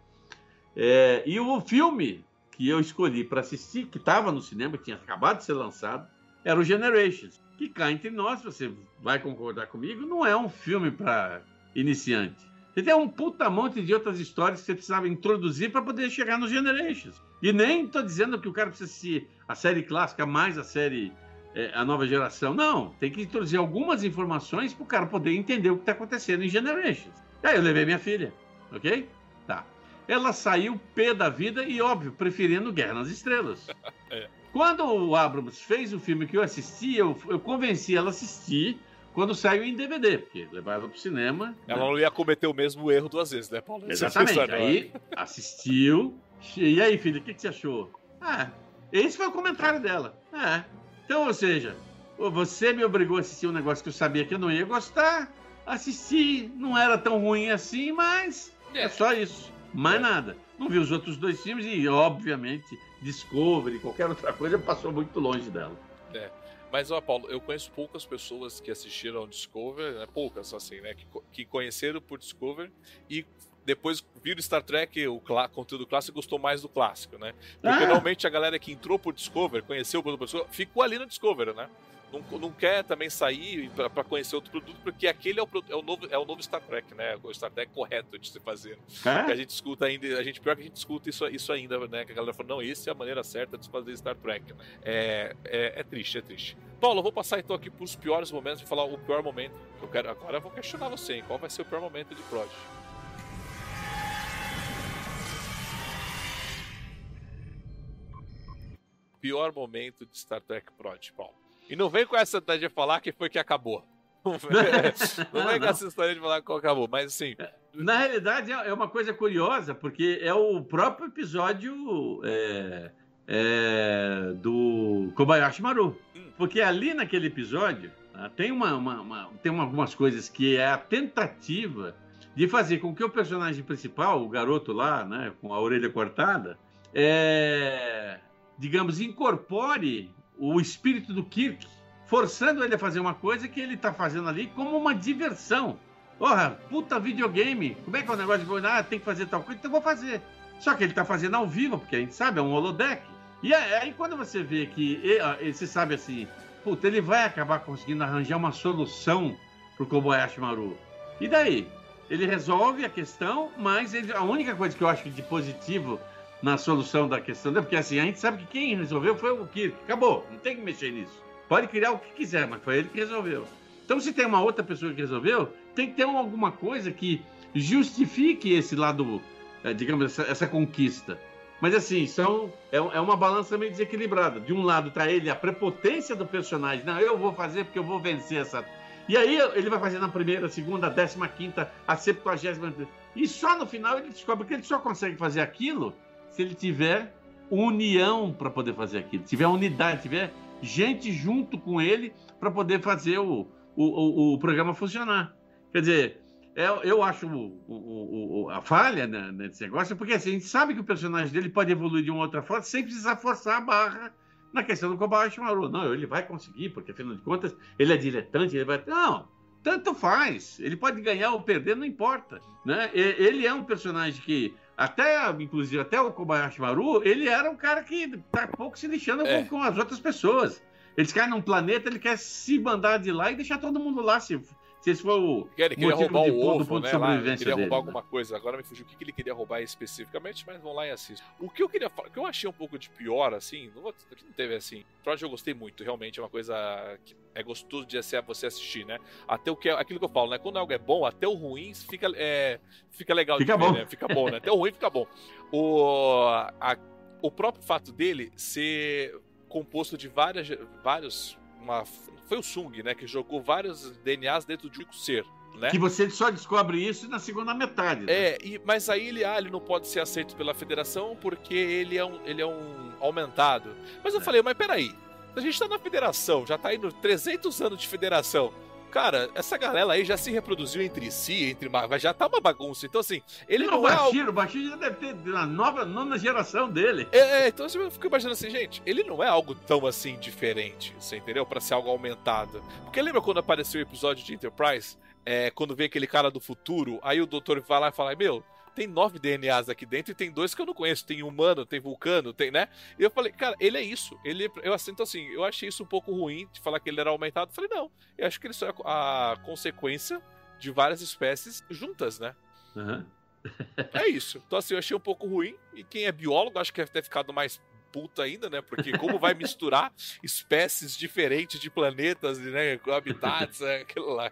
É, e o filme que eu escolhi para assistir, que estava no cinema, que tinha acabado de ser lançado, era o Generations. Que cá entre nós, você vai concordar comigo, não é um filme para iniciante. Você tem um puta monte de outras histórias que você precisava introduzir para poder chegar nos Generations. E nem estou dizendo que o cara precisa assistir a série clássica mais a série é, a nova geração. Não, tem que introduzir algumas informações para o cara poder entender o que está acontecendo em Generations. Aí eu levei minha filha, ok? Tá. Ela saiu pé da vida e, óbvio, preferindo Guerra nas Estrelas. é. Quando o Abrams fez o filme que eu assisti, eu, eu convenci ela a assistir quando saiu em DVD, porque levar ela pro cinema. Ela né? não ia cometer o mesmo erro duas vezes, né, Paulo? Exatamente. Aí assistiu. E aí, filha, o que, que você achou? Ah, esse foi o comentário dela. É. Então, ou seja, você me obrigou a assistir um negócio que eu sabia que eu não ia gostar. Assisti, não era tão ruim assim, mas é, é só isso. Mais é. nada. Não vi os outros dois filmes e, obviamente, Discovery, qualquer outra coisa passou muito longe dela. É. Mas, ó, Paulo, eu conheço poucas pessoas que assistiram ao Discover, né, poucas, assim, né, que, que conheceram por Discover e depois viram Star Trek, o clá, conteúdo clássico, gostou mais do clássico, né? Porque ah. normalmente a galera que entrou por Discover, conheceu o produto Discover, ficou ali no Discover, né? Não, não quer também sair para conhecer outro produto, porque aquele é o, é, o novo, é o novo Star Trek, né? O Star Trek correto de se fazer. É? A gente escuta ainda, a gente, pior que a gente escuta isso, isso ainda, né? Que a galera fala, não, essa é a maneira certa de se fazer Star Trek. Né? É, é, é, triste, é triste. Paulo, eu vou passar então aqui para os piores momentos e falar o pior momento. Eu quero, agora eu vou questionar você, hein? Qual vai ser o pior momento de Prodigy? Pior momento de Star Trek Prodigy, Paulo. E não vem com essa de falar que foi que acabou. não vem com essa história de falar que acabou, mas assim. Na realidade, é, é uma coisa curiosa, porque é o próprio episódio é, é, do Kobayashi Maru. Hum. Porque ali naquele episódio né, tem, uma, uma, uma, tem algumas coisas que é a tentativa de fazer com que o personagem principal, o garoto lá, né, com a orelha cortada, é, digamos, incorpore o espírito do Kirk, forçando ele a fazer uma coisa que ele está fazendo ali como uma diversão. Porra, puta videogame, como é que é o negócio de ah, tem que fazer tal coisa? Então vou fazer. Só que ele está fazendo ao vivo, porque a gente sabe, é um holodeck. E aí quando você vê que, você sabe assim, puta, ele vai acabar conseguindo arranjar uma solução pro Kobayashi Maru. E daí? Ele resolve a questão, mas ele, a única coisa que eu acho de positivo na solução da questão, porque assim, a gente sabe que quem resolveu foi o Kirk. Acabou, não tem que mexer nisso. Pode criar o que quiser, mas foi ele que resolveu. Então, se tem uma outra pessoa que resolveu, tem que ter alguma coisa que justifique esse lado, é, digamos, essa, essa conquista. Mas assim, são, é, é, uma balança meio desequilibrada. De um lado está ele, a prepotência do personagem. Não, eu vou fazer porque eu vou vencer essa. E aí ele vai fazer na primeira, segunda, décima quinta, a septuagésima. E só no final ele descobre que ele só consegue fazer aquilo se ele tiver união para poder fazer aquilo, tiver unidade, tiver gente junto com ele para poder fazer o, o, o, o, programa funcionar. Quer dizer, eu, é, eu acho o, a falha né, nesse negócio, porque assim, a gente sabe que o personagem dele pode evoluir de uma outra forma sem precisar forçar a barra na questão do Kobayashi Maru. Não, ele vai conseguir, porque afinal de contas ele é diletante, ele vai. Não, tanto faz. Ele pode ganhar ou perder, não importa. Né? Ele é um personagem que até, inclusive, até o Kobayashi Maru, ele era um cara que tá pouco se lixando é. com, com, as outras pessoas. Eles caem num planeta, ele quer se mandar de lá e deixar todo mundo lá se se esse for o ele queria roubar o ovo, ponto né, de sobrevivência ele queria dele, roubar né? alguma coisa. Agora me fugiu o que, ele queria roubar especificamente, mas vão lá e assistam. O que eu queria falar, o que eu achei um pouco de pior, assim, não, não teve assim. Trolley eu gostei muito, realmente, é uma coisa que é gostoso de você assistir, né? Até o que aquilo que eu falo, né? Quando algo é bom, até o ruim fica, é, fica legal fica de bom. ver, né? Fica bom, né? Até o ruim fica bom. O, a, o próprio fato dele ser composto de várias, vários uma, foi o Sung, né, que jogou vários DNAs dentro de um ser. Né? Que você só descobre isso na segunda metade. Né? É, e, mas aí ele, ah, ele não pode ser aceito pela federação porque ele é um, ele é um aumentado. Mas eu é. falei, mas peraí, a gente tá na federação, já tá indo 300 anos de federação cara, essa galera aí já se reproduziu entre si, entre já tá uma bagunça. Então, assim, ele não, não é. Bashir. O Bashir já deve ter a nova, nona geração dele. É, é então eu fico imaginando assim, gente, ele não é algo tão assim diferente, você entendeu? Para ser algo aumentado. Porque lembra quando apareceu o episódio de Enterprise? É, quando vem aquele cara do futuro, aí o doutor vai lá e fala: Meu, tem nove DNAs aqui dentro e tem dois que eu não conheço. Tem humano, tem vulcano, tem, né? E eu falei, cara, ele é isso. Ele, eu assim, então assim, eu achei isso um pouco ruim de falar que ele era aumentado. Eu falei, não, eu acho que ele só é a consequência de várias espécies juntas, né? Uhum. é isso. Então assim, eu achei um pouco ruim. E quem é biólogo, acho que deve ter ficado mais puto ainda, né? Porque como vai misturar espécies diferentes de planetas, né? Habitats, é aquilo lá.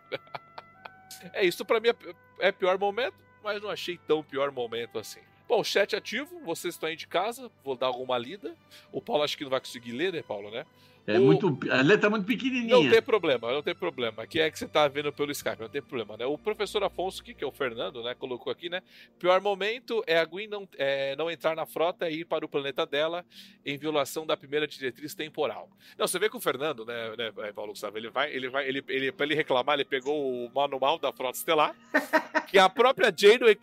É isso, para mim é, é pior momento mas não achei tão pior momento assim. Bom, chat ativo, vocês estão aí de casa, vou dar alguma lida. O Paulo acho que não vai conseguir ler, né, Paulo, né? É o... muito, a letra é muito pequenininha. Não tem problema, não tem problema. Aqui é que você tá vendo pelo Skype, não tem problema, né? O professor Afonso, que, que é o Fernando, né, colocou aqui, né? Pior momento é a Gwen não, é, não entrar na frota e ir para o planeta dela em violação da primeira diretriz temporal. Não, você vê que o Fernando, né, né é, Paulo Gustavo, ele vai, ele vai, ele, ele, pra ele reclamar, ele pegou o manual da frota estelar, que a própria Janeway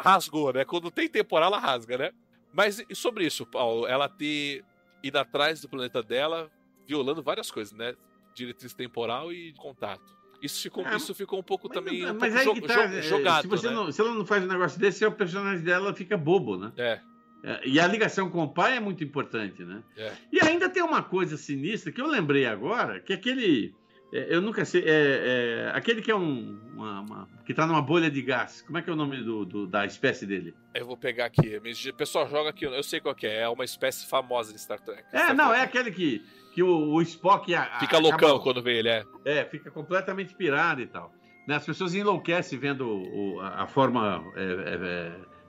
rasgou, né? Quando tem temporal, ela rasga, né? Mas sobre isso, Paulo, ela ter ido atrás do planeta dela, violando várias coisas, né? Diretriz temporal e contato. Isso ficou, é, isso ficou um pouco mas, também um mas pouco jo tá, jo jogado. Se, você né? não, se ela não faz um negócio desse, o personagem dela fica bobo, né? É. é. E a ligação com o pai é muito importante, né? É. E ainda tem uma coisa sinistra que eu lembrei agora, que aquele é, eu nunca sei. É, é, aquele que é um. Uma, uma, que tá numa bolha de gás. Como é que é o nome do, do, da espécie dele? Eu vou pegar aqui. O pessoal joga aqui. Eu sei qual é. É uma espécie famosa de Star Trek. É, Star não, Trek. é aquele que, que o, o Spock. A, fica acaba, loucão quando vê ele, é. É, fica completamente pirado e tal. Né, as pessoas enlouquecem vendo o, a, a, forma é,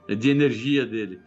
é, é de energia dele.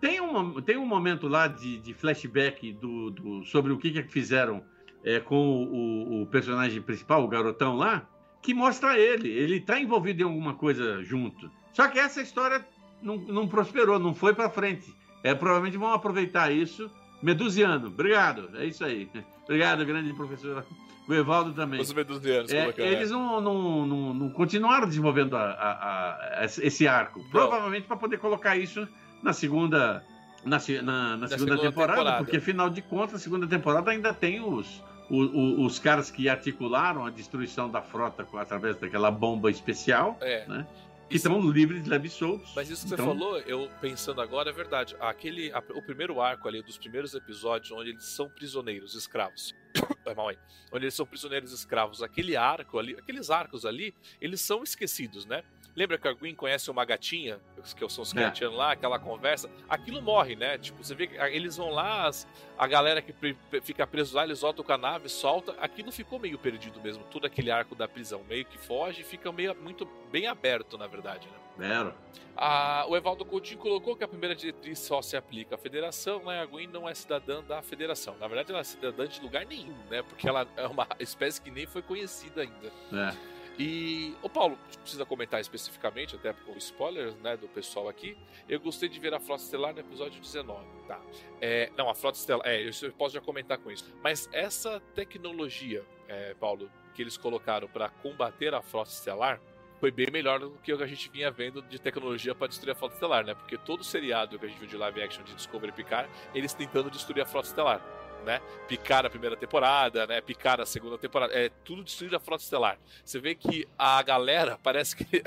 tem, um, tem um momento lá de, de flashback do, do, sobre o que, que fizeram é, com o, o, personagem principal, o garotão lá, que mostra ele. Ele está envolvido em alguma coisa junto. Só que essa história não, não prosperou, não foi para frente. É, provavelmente vão aproveitar isso. Medusiano, obrigado. É isso aí. Obrigado, grande professor. O Evaldo também. Os medusianos, é, Eles não, não, não, não, continuaram desenvolvendo a, a, a, esse arco. Provavelmente para poder colocar isso na segunda, na, na, na segunda, segunda temporada, temporada, porque afinal de contas, a segunda temporada ainda tem os, os, os, caras que articularam a destruição da frota através daquela bomba especial. É. Né? Que estão livres, leves soltos. Mas isso que então... você falou, eu pensando agora, é verdade. Aquele, a, o primeiro arco ali dos primeiros episódios, onde eles são prisioneiros, escravos. é mal aí. Onde eles são prisioneiros escravos, aquele arco ali, aqueles arcos ali, eles são esquecidos, né? Lembra que a Gwen conhece uma gatinha, que são os é. lá, aquela conversa? Aquilo morre, né? Tipo, você vê que eles vão lá, as, a galera que fica preso lá, eles voltam com a nave, solta. Aquilo ficou meio perdido mesmo, todo aquele arco da prisão. Meio que foge e fica meio, muito bem aberto, na verdade, né? Zero. A, o Evaldo Coutinho colocou que a primeira diretriz só se aplica à federação, né? A Gwen não é cidadã da federação. Na verdade, ela é cidadã de lugar nenhum, né? Porque ela é uma espécie que nem foi conhecida ainda. É. E, o Paulo, precisa comentar especificamente, até com spoilers né, do pessoal aqui. Eu gostei de ver a Frota Estelar no episódio 19, tá? É, não, a Frota Estelar, é, eu posso já comentar com isso. Mas essa tecnologia, é, Paulo, que eles colocaram para combater a Frota Estelar foi bem melhor do que o que a gente vinha vendo de tecnologia para destruir a Frota Estelar, né? Porque todo seriado que a gente viu de live action de Discovery Picard, eles tentando destruir a Frota Estelar né? Picar a primeira temporada, né? Picar a segunda temporada. É tudo destruído a frota estelar. Você vê que a galera parece que.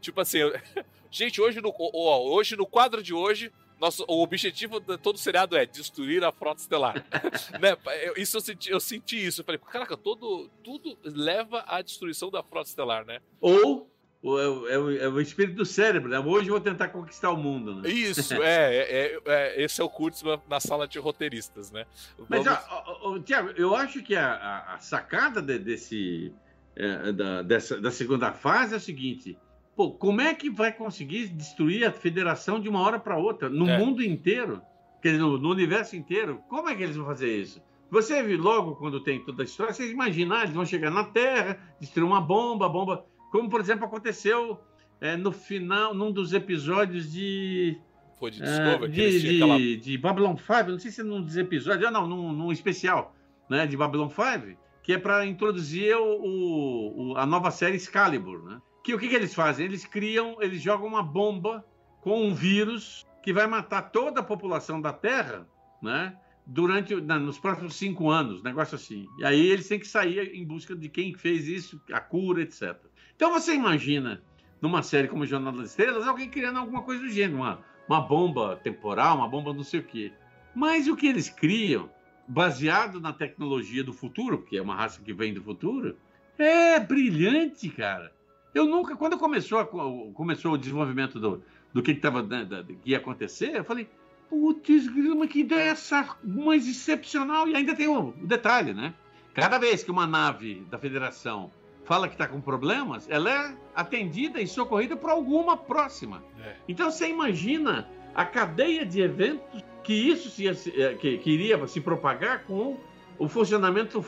tipo assim. Gente, hoje no, hoje no quadro de hoje, nosso, o objetivo de todo seriado é destruir a frota estelar. né? Isso eu senti, eu senti isso. Eu falei, caraca, todo, tudo leva à destruição da frota estelar, né? Ou o, é, o, é o, espírito do cérebro, né? Hoje eu vou tentar conquistar o mundo, né? Isso, é, é, é, esse é o Kurtzman na sala de roteiristas, né? Vamos... Mas, Tiago, eu acho que a, a, a sacada de, desse, é, da, dessa, da segunda fase é o seguinte: pô, como é que vai conseguir destruir a federação de uma hora para outra, no é. mundo inteiro? Quer dizer, no, no, universo inteiro? Como é que eles vão fazer isso? Você logo quando tem toda a história, vocês imaginam, eles vão chegar na Terra, destruir uma bomba, a bomba como, por exemplo, aconteceu é, no final, num dos episódios de. Foi de Discovery? É, de, de, aquela... de, Babylon 5, não sei se é num dos episódios, ah, não, num, num especial né, de Babylon 5, que é para introduzir o, o, a nova série Excalibur. Né? Que o que, que eles fazem? Eles criam, eles jogam uma bomba com um vírus que vai matar toda a população da Terra, né? Durante na, nos próximos cinco anos, negócio assim. E aí eles têm que sair em busca de quem fez isso, a cura, etc. Então você imagina, numa série como Jornal das Estrelas, alguém criando alguma coisa do gênero, uma, uma bomba temporal, uma bomba não sei o quê. Mas o que eles criam, baseado na tecnologia do futuro, porque é uma raça que vem do futuro, é brilhante, cara. Eu nunca, quando começou, a, começou o desenvolvimento do, do que, que, tava, né, da, que ia acontecer, eu falei, putz, que ideia essa mais excepcional. E ainda tem o, o detalhe, né? Cada vez que uma nave da Federação fala que está com problemas, ela é atendida e socorrida por alguma próxima. É. Então você imagina a cadeia de eventos que isso se, eh, que, que iria se propagar com o funcionamento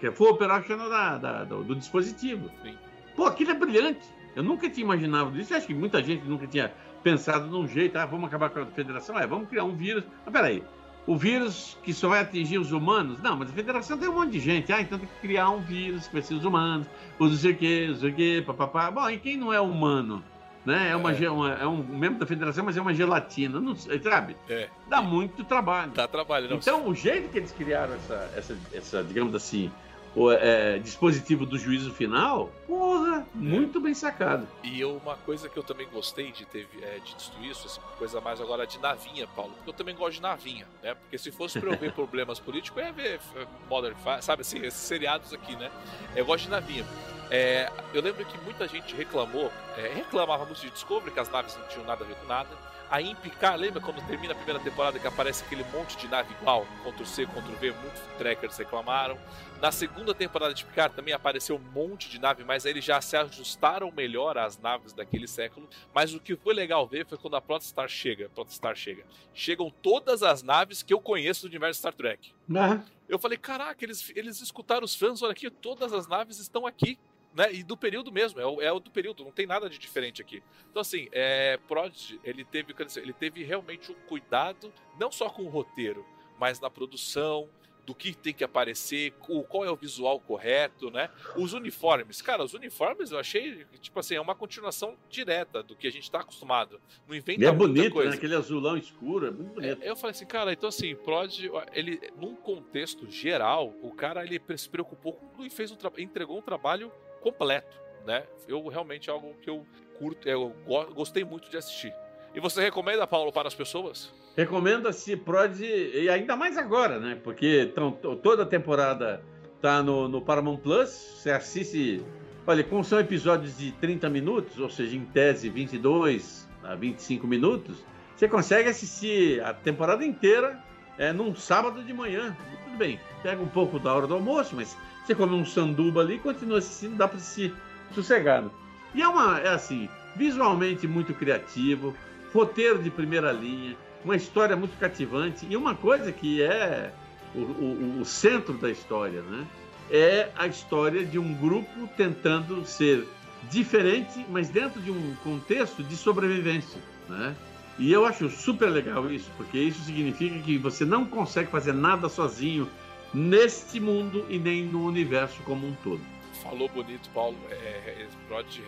que foi operacional da, da, do, do, dispositivo. Sim. Pô, aquilo é brilhante. Eu nunca tinha imaginado isso. Acho que muita gente nunca tinha pensado num jeito. Ah, vamos acabar com a federação? É, vamos criar um vírus. Mas peraí, o vírus que só vai atingir os humanos? Não, mas a federação tem um monte de gente. Ah, então tem que criar um vírus que vai ser os humanos, os não sei o quê, não sei o quê, papapá. Bom, e quem não é humano? Né? É, uma, é. uma, é um membro da federação, mas é uma gelatina, não, sabe? É. Dá muito trabalho. Dá trabalho, não. Então, o jeito que eles criaram essa, essa, essa digamos assim, o é, dispositivo do juízo final, porra, muito bem sacado. E uma coisa que eu também gostei de ter é, de destruir isso, assim, coisa mais agora de navinha, Paulo, porque eu também gosto de navinha, né? Porque se fosse pra eu ver problemas políticos, eu ia ver é, Modern Family, sabe assim, esses seriados aqui, né? Eu gosto de navinha. É, eu lembro que muita gente reclamou, é, reclamava muito de Discovery, que as naves não tinham nada a ver com nada. Aí em Picard, lembra quando termina a primeira temporada que aparece aquele monte de nave igual? Ctrl-C, Ctrl-V, muitos trackers reclamaram. Na segunda temporada de Picard também apareceu um monte de nave, mas aí eles já se ajustaram melhor às naves daquele século. Mas o que foi legal ver foi quando a Protostar chega. Protostar chega. Chegam todas as naves que eu conheço do universo Star Trek. Uhum. Eu falei, caraca, eles, eles escutaram os fãs, olha aqui, todas as naves estão aqui. Né? E do período mesmo, é o, é o, do período, não tem nada de diferente aqui. Então, assim, é, Prodigy, ele teve, ele teve realmente um cuidado, não só com o roteiro, mas na produção, do que tem que aparecer, qual é o visual correto, né? Os uniformes, cara, os uniformes eu achei, tipo assim, é uma continuação direta do que a gente está acostumado. Não inventa e é bonito, coisa. Né? Aquele azulão escuro, é muito bonito. É, eu falei assim, cara, então assim, Prod, ele, num contexto geral, o cara ele se preocupou e fez um entregou um trabalho completo, né? Eu realmente é algo que eu curto, eu gostei muito de assistir. E você recomenda, Paulo, para as pessoas? Recomenda-se Prod, e ainda mais agora, né? Porque tão, toda a temporada tá no, no Paramount Plus. Você assiste. Olha, como são episódios de 30 minutos, ou seja, em tese 22 a 25 minutos, você consegue assistir a temporada inteira é, num sábado de manhã. Tudo bem, pega um pouco da hora do almoço, mas você come um sanduba ali e continua assistindo, dá para assistir sossegado. E é uma, é assim, visualmente muito criativo, roteiro de primeira linha, uma história muito cativante e uma coisa que é o, o, o, centro da história, né? É a história de um grupo tentando ser diferente, mas dentro de um contexto de sobrevivência, né? E eu acho super legal isso, porque isso significa que você não consegue fazer nada sozinho neste mundo e nem no universo como um todo. Falou bonito, Paulo. É, é,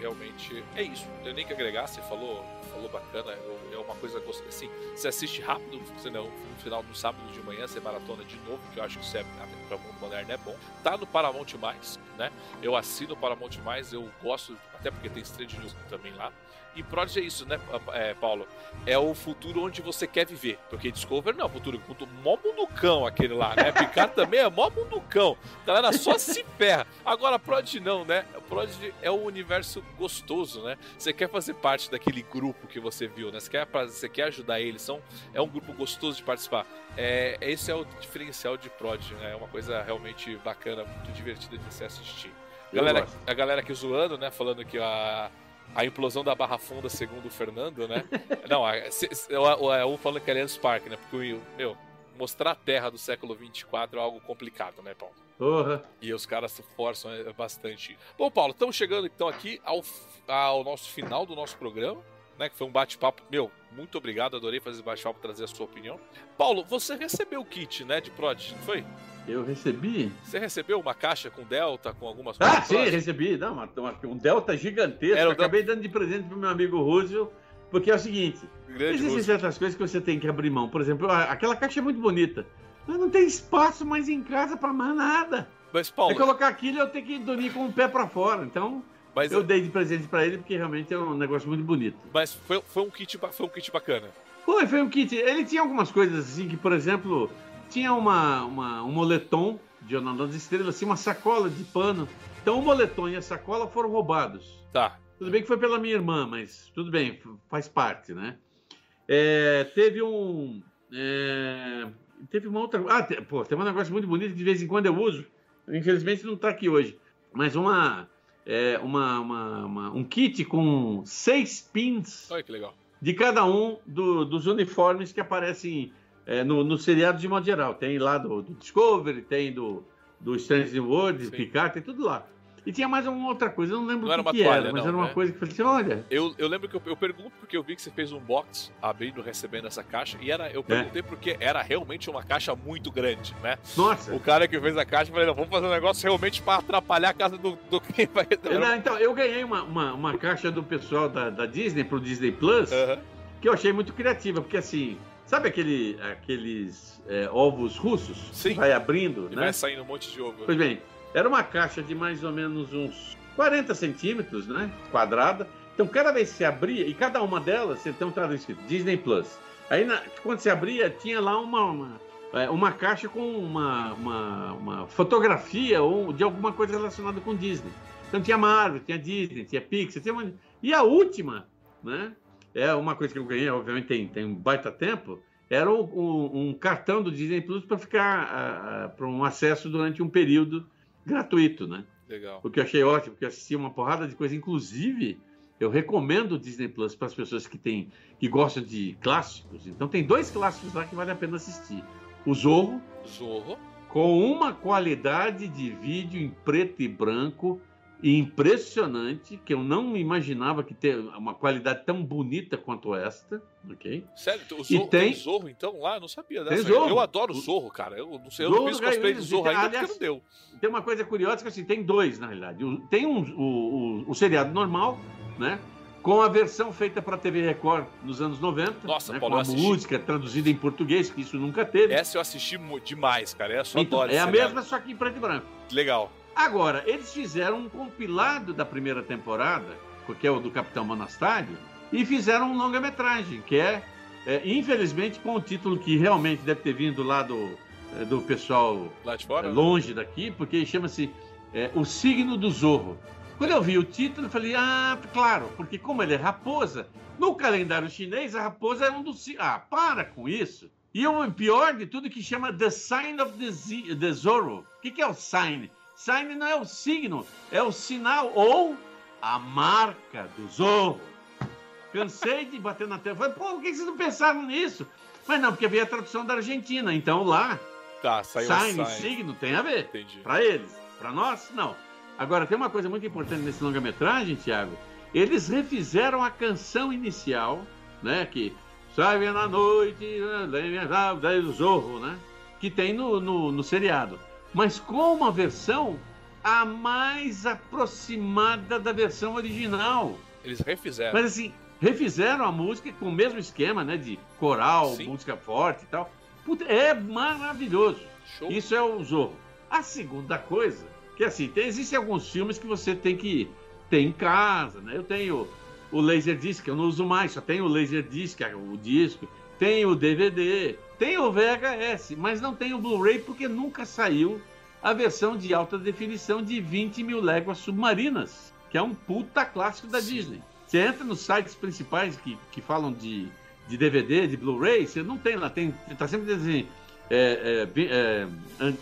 realmente é isso. Não tem nem que agregar. Você falou falou bacana, é uma coisa assim, você assiste rápido, você não, no final do sábado de manhã, você maratona de novo, que eu acho que isso é para o mundo moderno é bom. Tá no Paramount Mais, né? Eu assino o Paramount Mais, eu gosto, até porque tem Strange News também lá. E Prodigy é isso, né, é, Paulo? É o futuro onde você quer viver. Porque Discovery não é o futuro, é mó munducão aquele lá, né? Picard também é mó munducão. Galera só se ferra. Agora, Prodigy não, né? Prodigy é um universo gostoso, né? Você quer fazer parte daquele grupo que você viu, né? Você quer, você quer ajudar eles, são, é um grupo gostoso de participar. É, esse é o diferencial de Prodigy, né? É uma coisa realmente bacana, muito divertida de se assistir. Galera, a galera aqui zoando, né? Falando que a a implosão da Barra Funda, segundo o Fernando, né? Não, é um falando que é Allianz Parque, né? Porque, meu, mostrar a Terra do século 24 é algo complicado, né, Paulo? Uhum. E os caras se forçam é, bastante. Bom, Paulo, estamos chegando então aqui ao, ao nosso final do nosso programa. Né, que foi um bate-papo. Meu, muito obrigado, adorei fazer esse bate-papo trazer a sua opinião. Paulo, você recebeu o kit, né, de Prod, não foi? Eu recebi. Você recebeu uma caixa com Delta, com algumas ah, coisas? Ah, sim, próximas? recebi. Não, uma, uma, um Delta gigantesco. Era Acabei dando de presente pro meu amigo Roosevelt, porque é o seguinte: Grande existem Roosevelt. certas coisas que você tem que abrir mão. Por exemplo, aquela caixa é muito bonita. Mas não tem espaço mais em casa para mais nada. Mas, Paulo. É colocar aquilo eu tenho que dormir com o pé para fora. Então. Mas, eu dei de presente para ele porque realmente é um negócio muito bonito. Mas foi, foi, um, kit, foi um kit bacana. Foi, foi um kit. Ele tinha algumas coisas assim que, por exemplo, tinha uma, uma, um moletom de Jornal das Estrelas, assim, uma sacola de pano. Então o moletom e a sacola foram roubados. Tá. Tudo bem que foi pela minha irmã, mas tudo bem, faz parte, né? É, teve um. É, teve uma outra. Ah, te, pô, tem um negócio muito bonito que de vez em quando eu uso. Infelizmente não está aqui hoje. Mas uma, é, uma, uma, uma, um kit com seis pins. Olha que legal. De cada um do, dos uniformes que aparecem é, no, no seriado de modo geral. Tem lá do, do Discovery, tem do, do Strange World, Picard, tem tudo lá. E tinha mais uma outra coisa, eu não lembro não o que, que toalha, era, mas não, era uma né? coisa que eu falei assim, olha... Eu, eu lembro que eu, eu, pergunto porque eu vi que você fez um box abrindo, recebendo essa caixa, e era, eu perguntei é. porque era realmente uma caixa muito grande, né? Nossa! O cara que fez a caixa, falei, não, vamos fazer um negócio realmente para atrapalhar a casa do, do quem vai... Não, então, eu ganhei uma, uma, uma, caixa do pessoal da, da Disney pro Disney Plus, uh -huh. que eu achei muito criativa, porque assim... Sabe aquele, aqueles é, ovos russos? Sim. vai abrindo, e né? vai saindo um monte de ovo. Pois bem, era uma caixa de mais ou menos uns 40 centímetros, né? Quadrada. Então, cada vez que você abria, e cada uma delas, você tem um traduzido escrito Disney Plus. Aí, na, quando você abria, tinha lá uma, uma, é, uma caixa com uma, uma, uma, fotografia ou de alguma coisa relacionada com Disney. Então, tinha Marvel, tinha Disney, tinha Pixar, tinha. E a última, né? É uma coisa que eu ganhei, obviamente tem, tem um baita tempo, era um, um, um cartão do Disney Plus para ficar para um acesso durante um período gratuito, né? Legal. O que eu achei ótimo, porque eu assisti uma porrada de coisa, inclusive eu recomendo o Disney Plus para as pessoas que têm que gostam de clássicos. Então tem dois clássicos lá que vale a pena assistir. O Zorro. Zorro. Com uma qualidade de vídeo em preto e branco impressionante, que eu não imaginava que ter uma qualidade tão bonita quanto esta, ok? Sério, o Zorro, e tem... Zorro então lá? Eu não sabia dessa. Zorro. Eu adoro o Zorro, cara. Eu não sei, eu Zorro, não fiz cosplay de Zorro ainda aliás, porque não deu. Tem uma coisa curiosa que assim, tem dois, na realidade. Tem um, o, o, o seriado normal, né? Com a versão feita para a TV Record nos anos 90. Nossa, né, Paulo, com a música traduzida em português, que isso nunca teve. Essa eu assisti demais, cara. Essa eu então, adoro. É a mesma, só que em preto e branco. Legal. Agora, eles fizeram um compilado da primeira temporada, que é o do Capitão Monastário, e fizeram um longa-metragem, que é, é, infelizmente, com o título que realmente deve ter vindo lá do, é, do pessoal fora, é, longe daqui, porque chama-se é, O Signo do Zorro. Quando eu vi o título, eu falei, ah, claro, porque como ele é raposa, no calendário chinês a raposa é um dos. Ah, para com isso. E o pior de tudo é que chama The Sign of the, Z the Zorro. O que, que é o sign? Sign não é o signo, é o sinal ou a marca do Zorro. Cansei de bater na tela. Falei, pô, por que vocês não pensaram nisso? Mas não, porque veio a tradução da Argentina. Então lá, tá, saiu sign, signo, tem a ver. Entendi. Para eles. Para nós, não. Agora, tem uma coisa muito importante nesse longa-metragem, Tiago. Eles refizeram a canção inicial, né? Que sai na noite, do Zorro, né? Que tem no, no, no seriado. Mas com uma versão a mais aproximada da versão original. Eles refizeram. Mas assim, refizeram a música com o mesmo esquema, né? De coral, Sim. música forte e tal. Puta, é maravilhoso. Show. Isso é o Zorro. A segunda coisa que assim, tem, existem alguns filmes que você tem que ter em casa, né? Eu tenho o Laserdisc, eu não uso mais, só tenho o Laserdisc, o disco, tem o DVD, tem o VHS, mas não tem o Blu-ray porque nunca saiu a versão de alta definição de 20 mil léguas submarinas, que é um puta clássico da. Disney. Você entra nos sites principais que, que falam de, de DVD, de Blu-ray, você não tem lá, tem, tá sempre dizendo assim, é, é, é,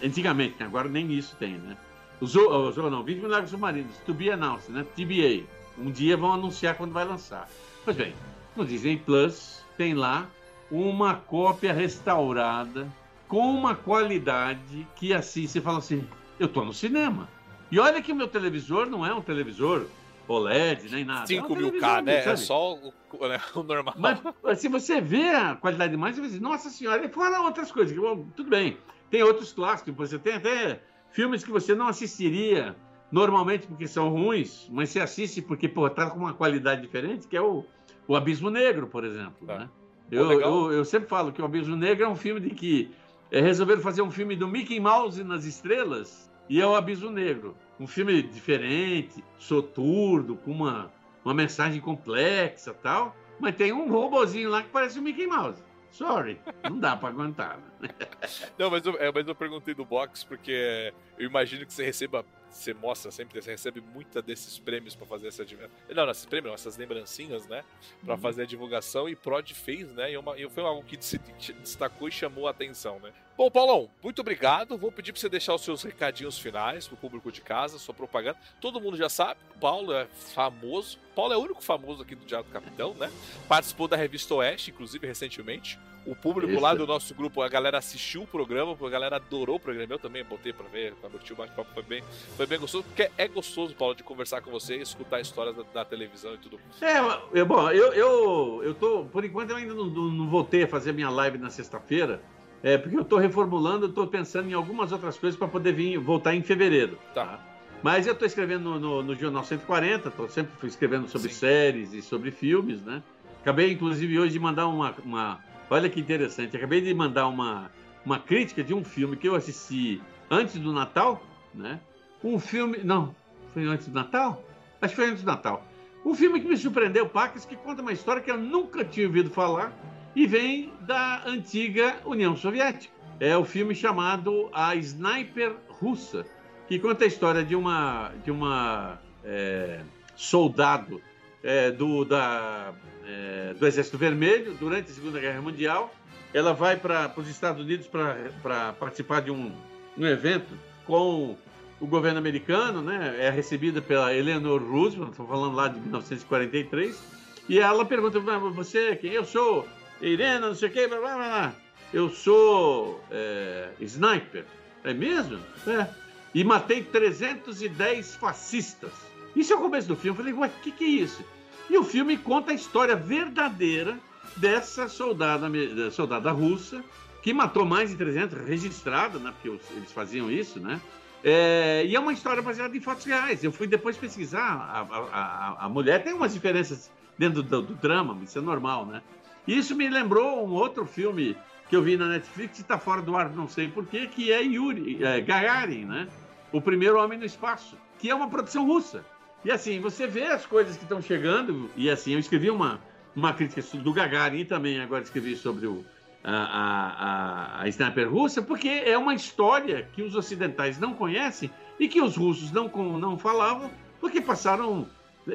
antigamente, agora nem isso tem, né? O Zorro, não, 20 Milagres Submarinos, to be announced, né? TBA. Um dia vão anunciar quando vai lançar. Pois bem, no Disney Plus tem lá uma cópia restaurada com uma qualidade que assim você fala assim, eu tô no cinema. E olha que o meu televisor não é um televisor OLED nem nada. 5 é mil K, né? É sabe? É só o, né, o, normal. Mas se você vê a qualidade de imagem, você dizer, nossa senhora, e fora outras coisas, tudo bem. Tem outros clássicos, você tem até Filmes que você não assistiria normalmente porque são ruins, mas você assiste porque pô, tá com uma qualidade diferente, que é o, o Abismo Negro, por exemplo. Tá. Né? Eu, eu, eu, sempre falo que o Abismo Negro é um filme de que é, resolveram fazer um filme do Mickey Mouse nas estrelas e é o Abismo Negro. Um filme diferente, soturno, com uma, uma mensagem complexa tal, mas tem um robozinho lá que parece o Mickey Mouse. Sorry, não dá para aguentar. Né? não, mas eu, é, mas eu perguntei do box porque eu imagino que você receba, você mostra sempre, você recebe muita desses prêmios para fazer essa não, não, esses prêmios, não, essas lembrancinhas, né, para uhum. fazer a divulgação e Prod fez, né, e, uma, e foi algo que se destacou e chamou a atenção, né. Bom, Paulão, muito obrigado. Vou pedir para você deixar os seus recadinhos finais para o público de casa, sua propaganda. Todo mundo já sabe, o Paulo é famoso. Paulo é o único famoso aqui do Diário do Capitão, né? Participou da revista Oeste, inclusive, recentemente. O público Isso. lá do nosso grupo, a galera assistiu o programa, a galera adorou o programa. Eu também botei para ver, para curtir o bate-papo, foi bem, foi bem gostoso, porque é gostoso, Paulo, de conversar com você, escutar histórias da, da televisão e tudo. É, bom, eu, eu, eu tô, por enquanto eu ainda não, não voltei a fazer minha live na sexta-feira, é, porque eu estou reformulando, estou pensando em algumas outras coisas para poder vir voltar em fevereiro. Tá. tá? Mas eu estou escrevendo no, no, no, Jornal 140, estou sempre escrevendo sobre Sim. séries e sobre filmes, né? Acabei, inclusive, hoje de mandar uma, uma. Olha que interessante, acabei de mandar uma, uma crítica de um filme que eu assisti antes do Natal, né? Um filme. Não, foi antes do Natal? Acho que foi antes do Natal. Um filme que me surpreendeu, Pacas, que conta uma história que eu nunca tinha ouvido falar e vem da antiga União Soviética. É o filme chamado A Sniper Russa, que conta a história de uma, de uma é, soldado é, do, da, é, do Exército Vermelho durante a Segunda Guerra Mundial. Ela vai para os Estados Unidos para participar de um, um evento com o governo americano, né? É recebida pela Eleanor Roosevelt, estou falando lá de 1943, e ela pergunta: você quem? Eu sou Irena, não sei o quê, blá blá blá. Eu sou é, sniper. É mesmo? É. E matei 310 fascistas. Isso é o começo do filme. Eu falei, ué, o que, que é isso? E o filme conta a história verdadeira dessa soldada, soldada russa que matou mais de 300, registrada, né? Porque eles faziam isso, né? É, e é uma história baseada em fatos reais. Eu fui depois pesquisar. A, a, a mulher tem umas diferenças dentro do, do, drama, isso é normal, né? Isso me lembrou um outro filme que eu vi na Netflix, está fora do ar, não sei porquê, que é Yuri é, Gagarin, né? O primeiro homem no espaço, que é uma produção russa. E assim, você vê as coisas que estão chegando, e assim, eu escrevi uma, uma crítica do Gagarin também, agora escrevi sobre o, a, a, a sniper russa, porque é uma história que os ocidentais não conhecem e que os russos não, não falavam, porque passaram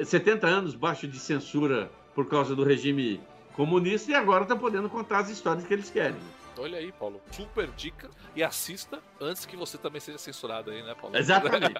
70 anos baixo de censura por causa do regime comunista e agora estão podendo contar as histórias que eles querem. Olha aí, Paulo. Super dica. E assista antes que você também seja censurado aí, né, Paulo? Exatamente.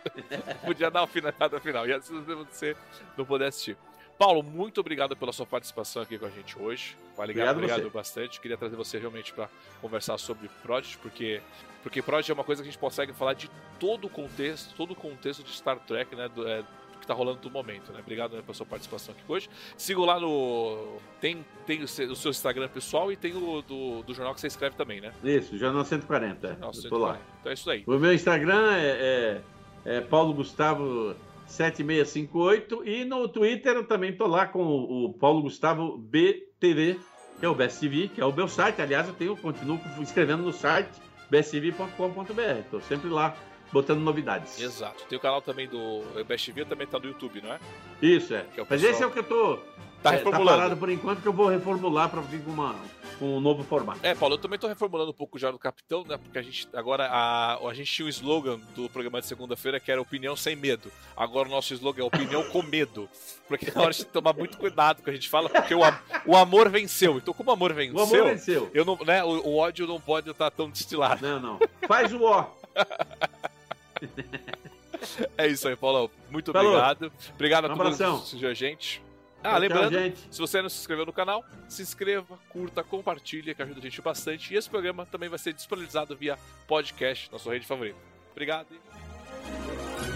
Podia dar uma finalizada final. E se você não puder assistir. Paulo, muito obrigado pela sua participação aqui com a gente hoje. Vale, obrigado, obrigado bastante. Queria trazer você realmente para conversar sobre Project, porque porque Project é uma coisa que a gente consegue falar de todo o contexto, todo o contexto de Star Trek, né? Do, é, que tá rolando no momento, né? Obrigado né, pela sua participação aqui hoje. Sigo lá no. Tem, tem o seu Instagram pessoal e tem o do, do jornal que você escreve também, né? Isso, Jornal 140. Jornal 140. Tô lá. Então é isso aí. O meu Instagram é, é, é Paulo Gustavo 7658 e no Twitter eu também tô lá com o, Paulo Gustavo BTV, que é o Best TV, que é o meu site. Aliás, eu tenho, continuo escrevendo no site besttv.com.br. Estou sempre lá botando novidades. Exato. Tem o canal também do Best TV, também tá no YouTube, não é? Isso, é. é Mas pessoal... esse é o que eu tô. Tá, é, tá parado por enquanto que eu vou reformular para vir com, uma, com um novo formato. É, Paulo, eu também tô reformulando um pouco já do Capitão, né? Porque a gente agora a, a gente tinha o um slogan do programa de segunda-feira que era opinião sem medo. Agora o nosso slogan é opinião com medo. Porque na hora de tomar muito cuidado com o que a gente fala, porque o, o amor venceu. Então, como o amor venceu, o amor venceu. Eu não, né, o, o ódio não pode estar tão destilado. Não, não. Faz o ó. é isso aí, Paulo. Muito Falou. obrigado. Obrigado a um todos que assistiu a gente. Ah, lembrando, gente. se você não se inscreveu no canal, se inscreva, curta, compartilha, que ajuda a gente bastante. E esse programa também vai ser disponibilizado via podcast, nossa rede favorita. Obrigado e